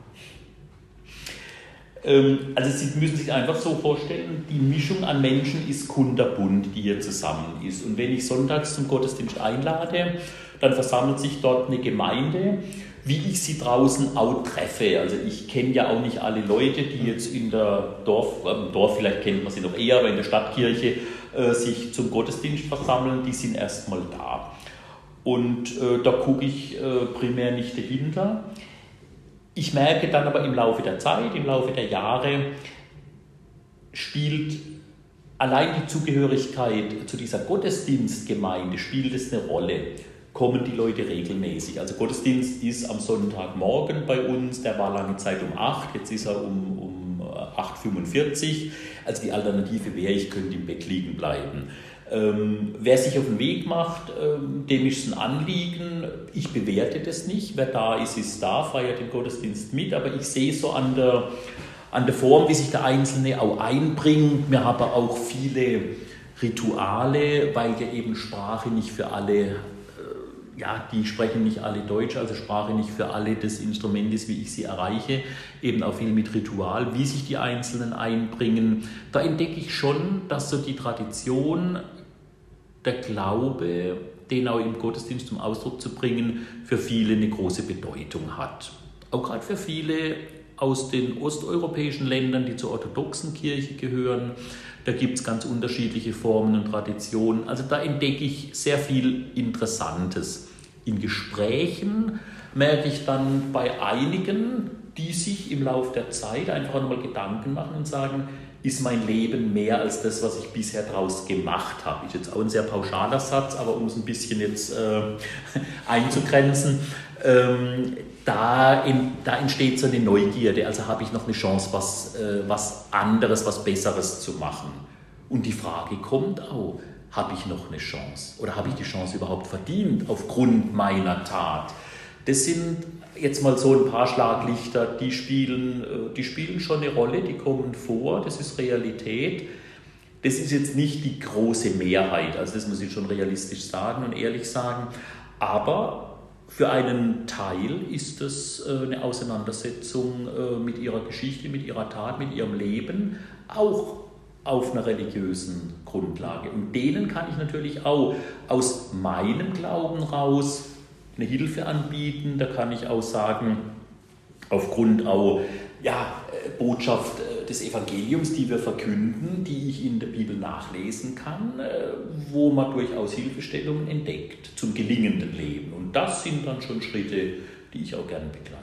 Ähm, also Sie müssen sich einfach so vorstellen, die Mischung an Menschen ist kunterbunt, die hier zusammen ist. Und wenn ich sonntags zum Gottesdienst einlade, dann versammelt sich dort eine Gemeinde, wie ich sie draußen auch treffe. Also ich kenne ja auch nicht alle Leute, die jetzt in der Dorf, im Dorf vielleicht kennt man sie noch eher, aber in der Stadtkirche äh, sich zum Gottesdienst versammeln, die sind erstmal da. Und äh, da gucke ich äh, primär nicht dahinter. Ich merke dann aber im Laufe der Zeit, im Laufe der Jahre, spielt allein die Zugehörigkeit zu dieser Gottesdienstgemeinde, spielt es eine Rolle. Kommen die Leute regelmäßig? Also Gottesdienst ist am Sonntagmorgen bei uns, der war lange Zeit um 8, jetzt ist er um, um 8.45 Uhr. Also die Alternative wäre, ich könnte im Bett liegen bleiben. Ähm, wer sich auf den Weg macht, ähm, dem ist es ein Anliegen. Ich bewerte das nicht. Wer da ist, ist da, feiert den Gottesdienst mit. Aber ich sehe so an der, an der Form, wie sich der Einzelne auch einbringt. Wir haben auch viele Rituale, weil ja eben Sprache nicht für alle, äh, ja, die sprechen nicht alle Deutsch, also Sprache nicht für alle das Instrument ist, wie ich sie erreiche. Eben auch viel mit Ritual, wie sich die Einzelnen einbringen. Da entdecke ich schon, dass so die Tradition der Glaube, den auch im Gottesdienst zum Ausdruck zu bringen, für viele eine große Bedeutung hat. Auch gerade für viele aus den osteuropäischen Ländern, die zur orthodoxen Kirche gehören. Da gibt es ganz unterschiedliche Formen und Traditionen. Also da entdecke ich sehr viel Interessantes. In Gesprächen merke ich dann bei einigen, die sich im Laufe der Zeit einfach nochmal Gedanken machen und sagen, ist mein Leben mehr als das, was ich bisher daraus gemacht habe. Ist jetzt auch ein sehr pauschaler Satz, aber um es ein bisschen jetzt äh, einzugrenzen, ähm, da, in, da entsteht so eine Neugierde, also habe ich noch eine Chance, was, äh, was anderes, was Besseres zu machen. Und die Frage kommt auch, habe ich noch eine Chance oder habe ich die Chance überhaupt verdient aufgrund meiner Tat? Das sind jetzt mal so ein paar Schlaglichter, die spielen, äh, die spielen schon eine Rolle, die kommen vor, das ist Realität. Das ist jetzt nicht die große Mehrheit, also das muss ich schon realistisch sagen und ehrlich sagen, aber für einen Teil ist das äh, eine Auseinandersetzung äh, mit ihrer Geschichte, mit ihrer Tat, mit ihrem Leben, auch auf einer religiösen Grundlage. Und denen kann ich natürlich auch aus meinem Glauben raus eine Hilfe anbieten. Da kann ich auch sagen, aufgrund auch ja, äh, Botschaft äh, des Evangeliums, die wir verkünden, die ich in der Bibel nachlesen kann, äh, wo man durchaus Hilfestellungen entdeckt zum gelingenden Leben. Und das sind dann schon Schritte, die ich auch gerne begleite.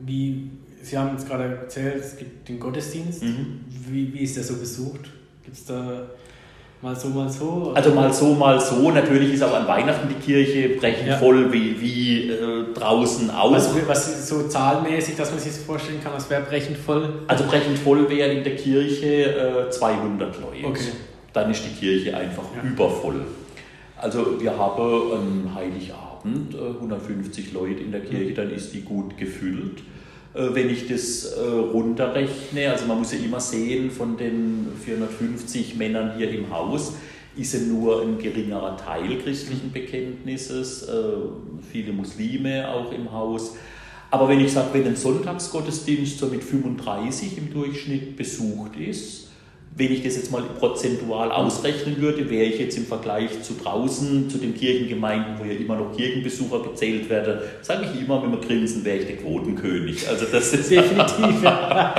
Wie, Sie haben jetzt gerade erzählt, es gibt den Gottesdienst. Mhm. Wie, wie ist der so besucht? Gibt es da Mal so, mal so? Also mal so, mal so. Natürlich ist auch an Weihnachten die Kirche brechend ja. voll wie, wie äh, draußen auch. Was, was so zahlmäßig, dass man sich das vorstellen kann, was wäre brechend voll? Also brechend voll wären in der Kirche äh, 200 Leute. Okay. Dann ist die Kirche einfach ja. übervoll. Also wir haben am Heiligabend äh, 150 Leute in der Kirche, mhm. dann ist die gut gefüllt. Äh, wenn ich das äh, runterrechne, also man muss ja immer sehen, von den 450 Männern hier im Haus ist ja nur ein geringerer Teil christlichen Bekenntnisses, äh, viele Muslime auch im Haus. Aber wenn ich sage, wenn ein Sonntagsgottesdienst so mit 35 im Durchschnitt besucht ist, wenn ich das jetzt mal prozentual ausrechnen würde, wäre ich jetzt im Vergleich zu draußen, zu den Kirchengemeinden, wo ja immer noch Kirchenbesucher gezählt werden, sage ich immer, wenn wir grinsen, wäre ich der Quotenkönig. Also das ist definitiv. Ja.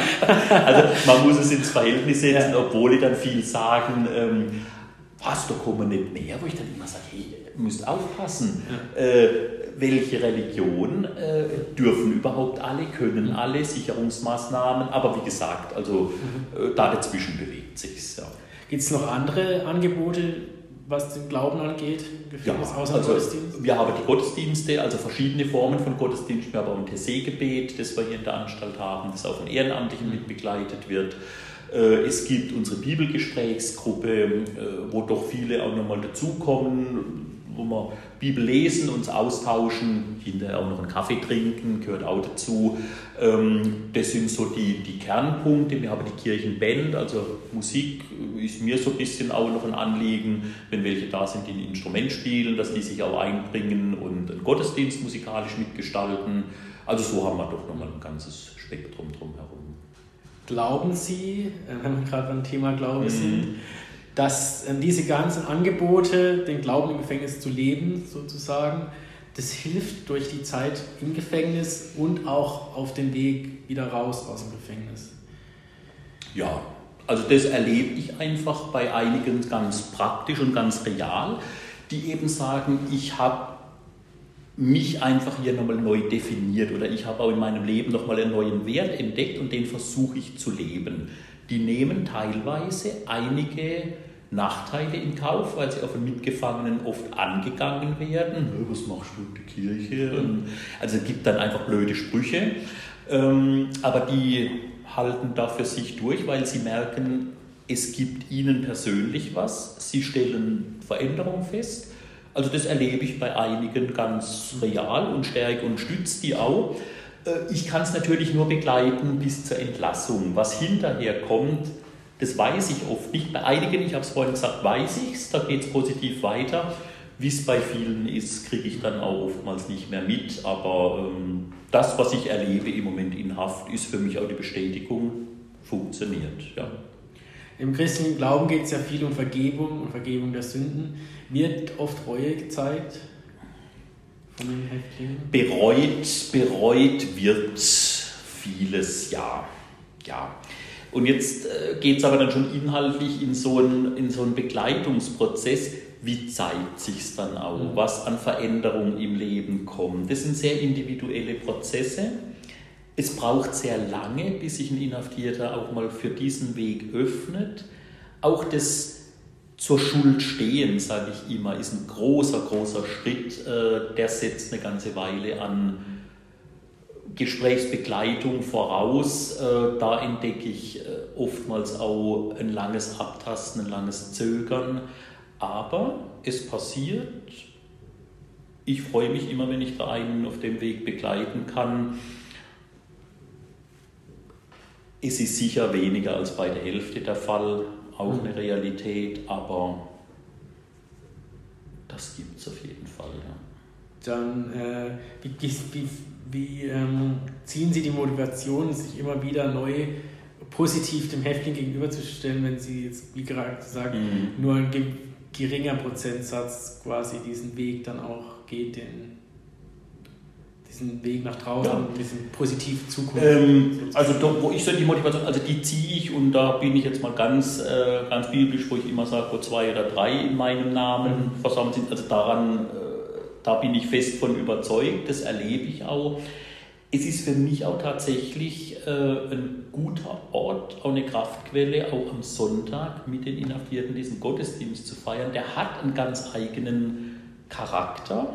also man muss es ins Verhältnis setzen, ja. obwohl ich dann viel sagen, ähm, was, da kommen nicht mehr, wo ich dann immer sage, hey, müsst aufpassen. Ja. Äh, welche Religion äh, dürfen überhaupt alle, können alle Sicherungsmaßnahmen, aber wie gesagt, also mhm. äh, da dazwischen bewegen. 70 ja. Gibt es noch andere Angebote, was den Glauben angeht? Ja, außer also Gottesdienst? wir haben die Gottesdienste, also verschiedene Formen von Gottesdienst. Wir haben auch ein Tessegebet, das wir hier in der Anstalt haben, das auch von Ehrenamtlichen mhm. mitbegleitet wird. Äh, es gibt unsere Bibelgesprächsgruppe, äh, wo doch viele auch nochmal dazukommen, wo wir Bibel lesen, uns austauschen, hinterher auch noch einen Kaffee trinken, gehört auch dazu. Ähm, das sind so die, die Kernpunkte. Wir haben die Kirchenband, also Musik ist mir so ein bisschen auch noch ein Anliegen, wenn welche da sind, die ein Instrument spielen, dass die sich auch einbringen und einen Gottesdienst musikalisch mitgestalten. Also so haben wir doch nochmal ein ganzes Spektrum drumherum. Glauben Sie, äh, wenn wir gerade beim Thema Glaube mhm. sind, dass ähm, diese ganzen Angebote, den Glauben im Gefängnis zu leben, sozusagen, das hilft durch die Zeit im Gefängnis und auch auf dem Weg wieder raus aus dem Gefängnis. Ja, also das erlebe ich einfach bei einigen ganz praktisch und ganz real, die eben sagen, ich habe mich einfach hier nochmal neu definiert oder ich habe auch in meinem Leben nochmal einen neuen Wert entdeckt und den versuche ich zu leben. Die nehmen teilweise einige Nachteile in Kauf, weil sie auf den Mitgefangenen oft angegangen werden. Was machst du in der Kirche? Also es gibt dann einfach blöde Sprüche. Ähm, aber die halten da für sich durch, weil sie merken, es gibt ihnen persönlich was. Sie stellen Veränderungen fest. Also das erlebe ich bei einigen ganz real und stärke und stütze die auch. Äh, ich kann es natürlich nur begleiten bis zur Entlassung. Was hinterher kommt, das weiß ich oft nicht. Bei einigen, ich habe es vorhin gesagt, weiß ich es, da geht es positiv weiter. Wie es bei vielen ist, kriege ich dann auch oftmals nicht mehr mit. Aber ähm, das, was ich erlebe im Moment in Haft, ist für mich auch die Bestätigung, funktioniert. Ja. Im christlichen Glauben geht es ja viel um Vergebung und Vergebung der Sünden. Wird oft Reue gezeigt von den Häftlingen? Bereut, bereut wird vieles, ja. ja. Und jetzt äh, geht es aber dann schon inhaltlich in so einen, in so einen Begleitungsprozess. Wie zeigt sich es dann auch? Mhm. Was an Veränderungen im Leben kommt? Das sind sehr individuelle Prozesse. Es braucht sehr lange, bis sich ein Inhaftierter auch mal für diesen Weg öffnet. Auch das zur Schuld stehen, sage ich immer, ist ein großer, großer Schritt. Äh, der setzt eine ganze Weile an Gesprächsbegleitung voraus. Äh, da entdecke ich äh, oftmals auch ein langes Abtasten, ein langes Zögern. Aber es passiert. Ich freue mich immer, wenn ich da einen auf dem Weg begleiten kann. Es ist sicher weniger als bei der Hälfte der Fall, auch eine Realität, aber das gibt es auf jeden Fall. Ja. Dann, äh, wie, wie, wie ähm, ziehen Sie die Motivation, sich immer wieder neu positiv dem Häftling gegenüberzustellen, wenn Sie jetzt, wie gerade gesagt, mhm. nur ein geringer Prozentsatz quasi diesen Weg dann auch geht, den, diesen Weg nach draußen, ja. diesen positiven Zukunft? Ähm, also doch, wo ich so die Motivation, also die ziehe ich und da bin ich jetzt mal ganz, äh, ganz biblisch, wo ich immer sage, wo zwei oder drei in meinem Namen mhm. versammelt sind, also daran äh, da bin ich fest von überzeugt, das erlebe ich auch. Es ist für mich auch tatsächlich äh, ein guter Ort, auch eine Kraftquelle, auch am Sonntag mit den Inhaftierten diesen Gottesdienst zu feiern. Der hat einen ganz eigenen Charakter.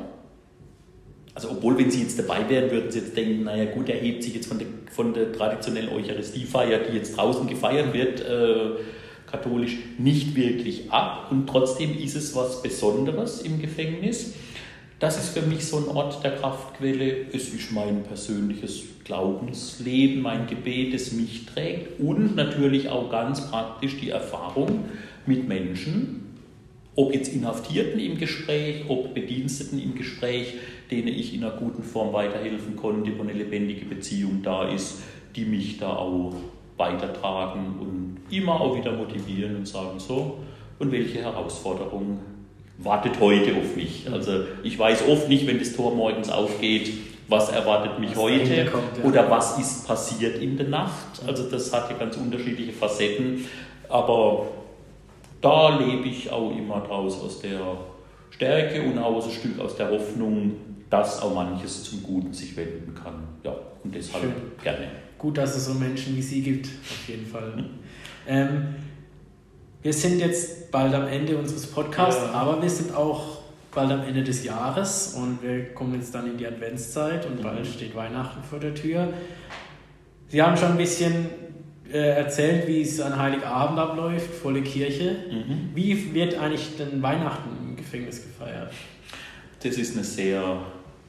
Also obwohl, wenn Sie jetzt dabei wären, würden Sie jetzt denken, naja gut, er hebt sich jetzt von der, von der traditionellen Eucharistiefeier, die jetzt draußen gefeiert wird, äh, katholisch, nicht wirklich ab. Und trotzdem ist es was Besonderes im Gefängnis. Das ist für mich so ein Ort der Kraftquelle. Es ist mein persönliches Glaubensleben, mein Gebet, das mich trägt und natürlich auch ganz praktisch die Erfahrung mit Menschen, ob jetzt Inhaftierten im Gespräch, ob Bediensteten im Gespräch, denen ich in einer guten Form weiterhelfen konnte, wo eine lebendige Beziehung da ist, die mich da auch weitertragen und immer auch wieder motivieren und sagen, so, und welche Herausforderung wartet heute auf mich? Also ich weiß oft nicht, wenn das Tor morgens aufgeht, was erwartet mich was heute kommt, ja. oder was ist passiert in der Nacht. Also das hat ja ganz unterschiedliche Facetten, aber da lebe ich auch immer draus aus der Stärke und auch ein Stück aus der Hoffnung, dass auch manches zum Guten sich wenden kann. Ja, und deshalb Schön. gerne. Gut, dass es so Menschen wie Sie gibt, auf jeden Fall. Hm. Ähm, wir sind jetzt bald am Ende unseres Podcasts, ja. aber wir sind auch bald am Ende des Jahres und wir kommen jetzt dann in die Adventszeit und bald mhm. steht Weihnachten vor der Tür. Sie haben schon ein bisschen äh, erzählt, wie es an Heiligabend abläuft, volle Kirche. Mhm. Wie wird eigentlich denn Weihnachten im Gefängnis gefeiert? Das ist eine sehr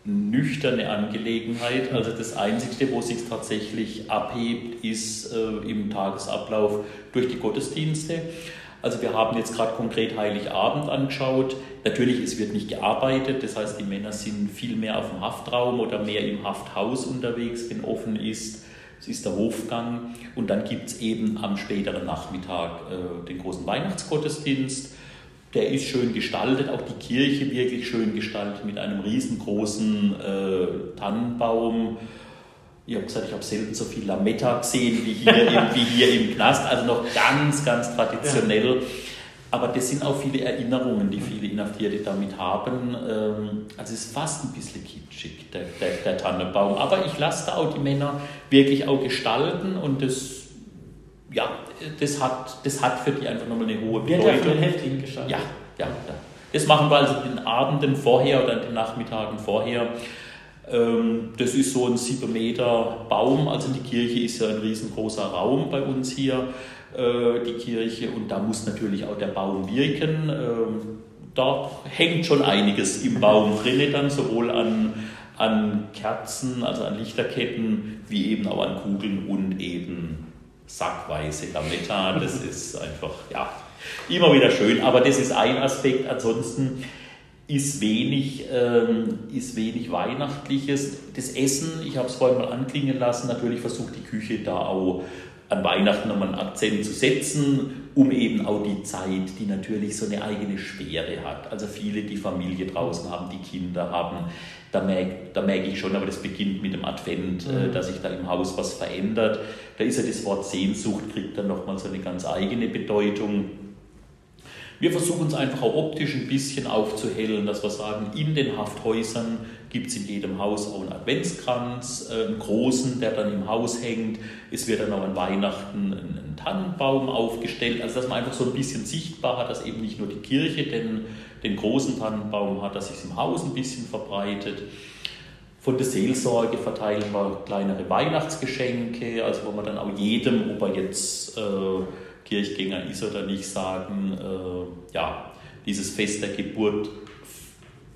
nüchterne Angelegenheit. Also das Einzige, wo sich tatsächlich abhebt, ist äh, im Tagesablauf durch die Gottesdienste. Also wir haben jetzt gerade konkret Heiligabend angeschaut. Natürlich, es wird nicht gearbeitet, das heißt, die Männer sind viel mehr auf dem Haftraum oder mehr im Hafthaus unterwegs, wenn offen ist. Es ist der Hofgang und dann gibt es eben am späteren Nachmittag äh, den großen Weihnachtsgottesdienst. Der ist schön gestaltet, auch die Kirche wirklich schön gestaltet mit einem riesengroßen äh, Tannenbaum ich habe gesagt, ich habe selten so viel Lametta gesehen wie hier, im, wie hier im Knast, also noch ganz, ganz traditionell. Ja. Aber das sind auch viele Erinnerungen, die viele Inhaftierte damit haben. Ähm, also es ist fast ein bisschen kitschig, der, der, der Tannenbaum. Aber ich lasse da auch die Männer wirklich auch gestalten und das, ja, das hat, das hat für die einfach nochmal eine hohe Bedeutung. Wird ja von den Häftlingen gestaltet? Ja, ja, ja. Das machen wir also den Abenden vorher oder den Nachmittagen vorher. Ähm, das ist so ein 7 Meter Baum, also die Kirche ist ja ein riesengroßer Raum bei uns hier, äh, die Kirche, und da muss natürlich auch der Baum wirken. Ähm, da hängt schon einiges im Baum drin, dann sowohl an, an Kerzen, also an Lichterketten, wie eben auch an Kugeln und eben sackweise Lametta. Das ist einfach, ja, immer wieder schön. Aber das ist ein Aspekt. Ansonsten ist wenig, ähm, ist wenig Weihnachtliches. Das Essen, ich habe es vorhin mal anklingen lassen, natürlich versucht die Küche da auch an Weihnachten nochmal einen Akzent zu setzen, um eben auch die Zeit, die natürlich so eine eigene Schwere hat. Also viele, die Familie draußen haben, die Kinder haben, da merke, da merke ich schon, aber das beginnt mit dem Advent, äh, mhm. dass sich da im Haus was verändert. Da ist ja das Wort Sehnsucht, kriegt dann nochmal so eine ganz eigene Bedeutung. Wir versuchen es einfach auch optisch ein bisschen aufzuhellen, dass wir sagen, in den Hafthäusern gibt es in jedem Haus auch einen Adventskranz, äh, einen großen, der dann im Haus hängt. Es wird dann auch an Weihnachten ein Tannenbaum aufgestellt, also dass man einfach so ein bisschen sichtbar hat, dass eben nicht nur die Kirche den, den großen Tannenbaum hat, dass sich im Haus ein bisschen verbreitet. Von der Seelsorge verteilen wir kleinere Weihnachtsgeschenke, also wo man dann auch jedem, ob er jetzt äh, Kirchgänger ist oder nicht, sagen, äh, ja, dieses Fest der Geburt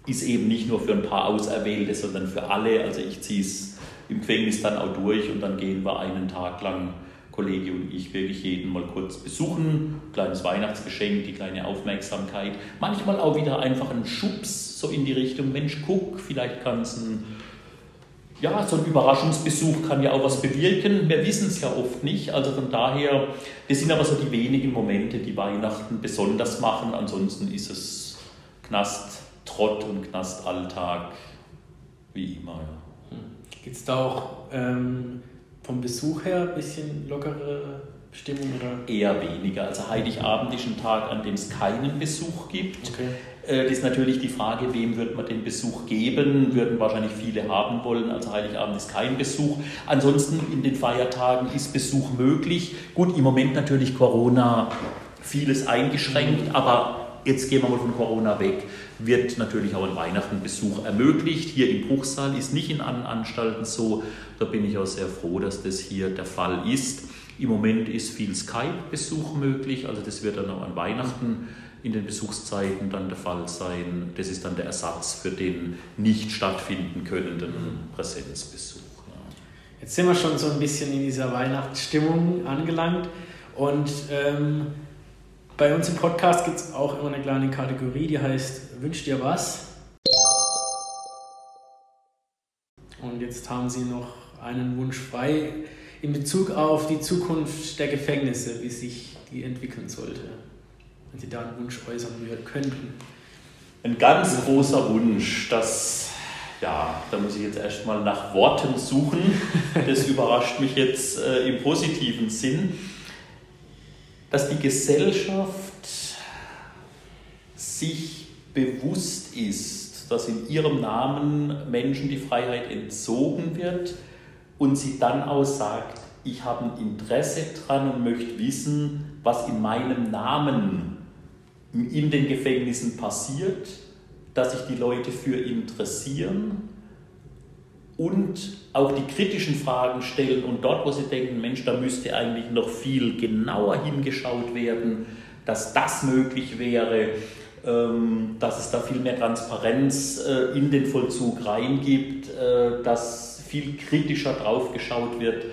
ist eben nicht nur für ein paar Auserwählte, sondern für alle. Also ich ziehe es im Gefängnis dann auch durch und dann gehen wir einen Tag lang, Kollege und ich, wirklich jeden mal kurz besuchen. Kleines Weihnachtsgeschenk, die kleine Aufmerksamkeit. Manchmal auch wieder einfach ein Schubs so in die Richtung, Mensch, guck, vielleicht kann es ein ja, so ein Überraschungsbesuch kann ja auch was bewirken. Wir wissen es ja oft nicht. Also von daher, das sind aber so die wenigen Momente, die Weihnachten besonders machen. Ansonsten ist es Knast-Trott und Knastalltag wie immer. Ja. Hm. Gibt es da auch ähm, vom Besuch her ein bisschen lockere Stimmung? Oder? Eher weniger. Also Heiligabend ist ein Tag, an dem es keinen Besuch gibt. Okay. Äh, das ist natürlich die Frage, wem wird man den Besuch geben? Würden wahrscheinlich viele haben wollen. Also Heiligabend ist kein Besuch. Ansonsten in den Feiertagen ist Besuch möglich. Gut, im Moment natürlich Corona vieles eingeschränkt, aber jetzt gehen wir mal von Corona weg, wird natürlich auch ein Weihnachten Besuch ermöglicht. Hier im Bruchsal ist nicht in anderen Anstalten so. Da bin ich auch sehr froh, dass das hier der Fall ist. Im Moment ist viel Skype-Besuch möglich, also das wird dann auch an Weihnachten in den Besuchszeiten dann der Fall sein. Das ist dann der Ersatz für den nicht stattfinden könnenden Präsenzbesuch. Jetzt sind wir schon so ein bisschen in dieser Weihnachtsstimmung angelangt und ähm, bei uns im Podcast gibt es auch immer eine kleine Kategorie, die heißt Wünsch dir was? Und jetzt haben Sie noch einen Wunsch frei in Bezug auf die Zukunft der Gefängnisse, wie sich die entwickeln sollte. Wenn Sie da einen Wunsch äußern könnten. Ein ganz großer Wunsch, dass, ja, da muss ich jetzt erstmal nach Worten suchen. Das überrascht mich jetzt äh, im positiven Sinn, dass die Gesellschaft sich bewusst ist, dass in ihrem Namen Menschen die Freiheit entzogen wird und sie dann auch sagt, ich habe ein Interesse dran und möchte wissen, was in meinem Namen in den Gefängnissen passiert, dass sich die Leute für interessieren und auch die kritischen Fragen stellen und dort, wo sie denken, Mensch, da müsste eigentlich noch viel genauer hingeschaut werden, dass das möglich wäre, ähm, dass es da viel mehr Transparenz äh, in den Vollzug reingibt, äh, dass viel kritischer drauf geschaut wird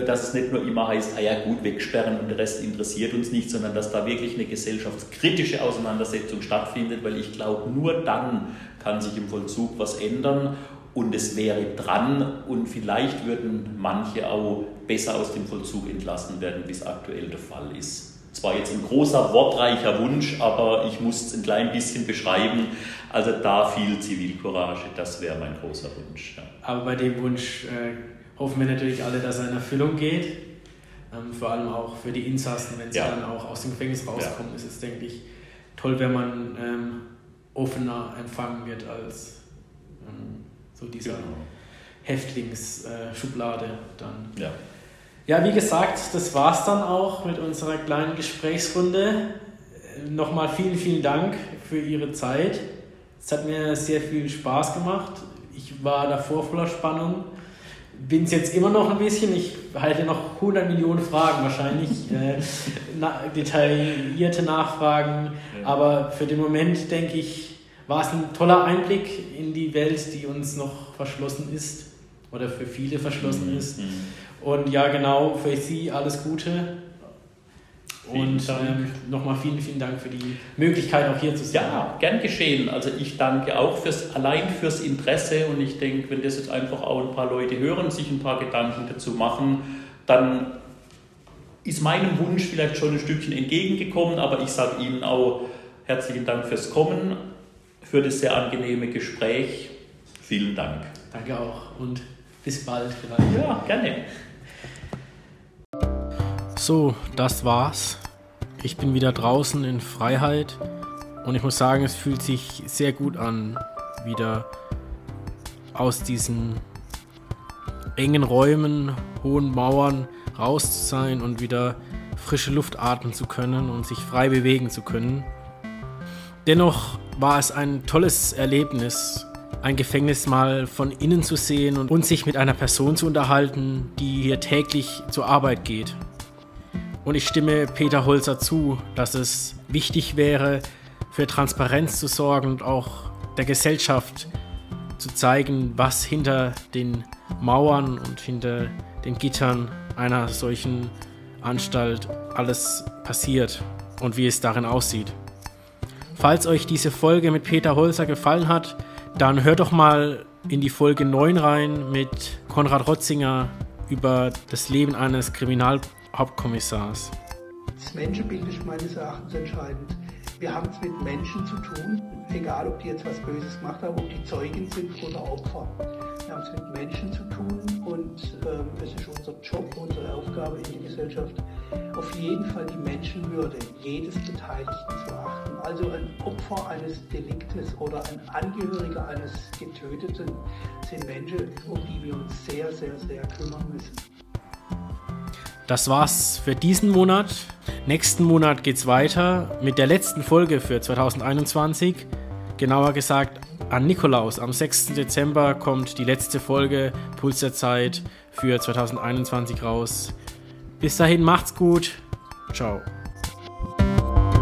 dass es nicht nur immer heißt, ah ja gut, wegsperren und der Rest interessiert uns nicht, sondern dass da wirklich eine gesellschaftskritische Auseinandersetzung stattfindet, weil ich glaube, nur dann kann sich im Vollzug was ändern und es wäre dran und vielleicht würden manche auch besser aus dem Vollzug entlassen werden, wie es aktuell der Fall ist. Zwar jetzt ein großer, wortreicher Wunsch, aber ich muss es ein klein bisschen beschreiben. Also da viel Zivilcourage, das wäre mein großer Wunsch. Ja. Aber bei dem Wunsch äh hoffen wir natürlich alle, dass er in Erfüllung geht. Ähm, vor allem auch für die Insassen, wenn sie ja. dann auch aus dem Gefängnis rauskommen, ja. ist es, denke ich, toll, wenn man ähm, offener empfangen wird als ähm, so dieser genau. Häftlingsschublade äh, dann. Ja. ja, wie gesagt, das war es dann auch mit unserer kleinen Gesprächsrunde. Äh, nochmal vielen, vielen Dank für Ihre Zeit. Es hat mir sehr viel Spaß gemacht. Ich war davor voller Spannung bin es jetzt immer noch ein bisschen. Ich halte noch 100 Millionen Fragen wahrscheinlich, äh, na, detaillierte Nachfragen. Ja. Aber für den Moment denke ich, war es ein toller Einblick in die Welt, die uns noch verschlossen ist oder für viele verschlossen mhm. ist. Mhm. Und ja, genau, für Sie alles Gute und ähm, nochmal vielen, vielen Dank für die Möglichkeit, auch hier zu sein. Ja, gern geschehen. Also ich danke auch fürs, allein fürs Interesse und ich denke, wenn das jetzt einfach auch ein paar Leute hören, sich ein paar Gedanken dazu machen, dann ist meinem Wunsch vielleicht schon ein Stückchen entgegengekommen, aber ich sage Ihnen auch herzlichen Dank fürs Kommen, für das sehr angenehme Gespräch. Vielen Dank. Danke auch und bis bald vielleicht. Ja, gerne. So, das war's. Ich bin wieder draußen in Freiheit und ich muss sagen, es fühlt sich sehr gut an, wieder aus diesen engen Räumen, hohen Mauern raus zu sein und wieder frische Luft atmen zu können und sich frei bewegen zu können. Dennoch war es ein tolles Erlebnis, ein Gefängnis mal von innen zu sehen und sich mit einer Person zu unterhalten, die hier täglich zur Arbeit geht. Und ich stimme Peter Holzer zu, dass es wichtig wäre, für Transparenz zu sorgen und auch der Gesellschaft zu zeigen, was hinter den Mauern und hinter den Gittern einer solchen Anstalt alles passiert und wie es darin aussieht. Falls euch diese Folge mit Peter Holzer gefallen hat, dann hört doch mal in die Folge 9 rein mit Konrad Rotzinger über das Leben eines Kriminalpolitikers Hauptkommissars. Das Menschenbild ist meines Erachtens entscheidend. Wir haben es mit Menschen zu tun, egal ob die jetzt was Böses gemacht haben, ob die Zeugen sind oder Opfer. Wir haben es mit Menschen zu tun und ähm, es ist unser Job, unsere Aufgabe in der Gesellschaft, auf jeden Fall die Menschenwürde jedes Beteiligten zu achten. Also ein Opfer eines Deliktes oder ein Angehöriger eines Getöteten sind Menschen, um die wir uns sehr, sehr, sehr kümmern müssen. Das war's für diesen Monat. Nächsten Monat geht's weiter mit der letzten Folge für 2021. Genauer gesagt an Nikolaus. Am 6. Dezember kommt die letzte Folge Puls der Zeit für 2021 raus. Bis dahin macht's gut. Ciao.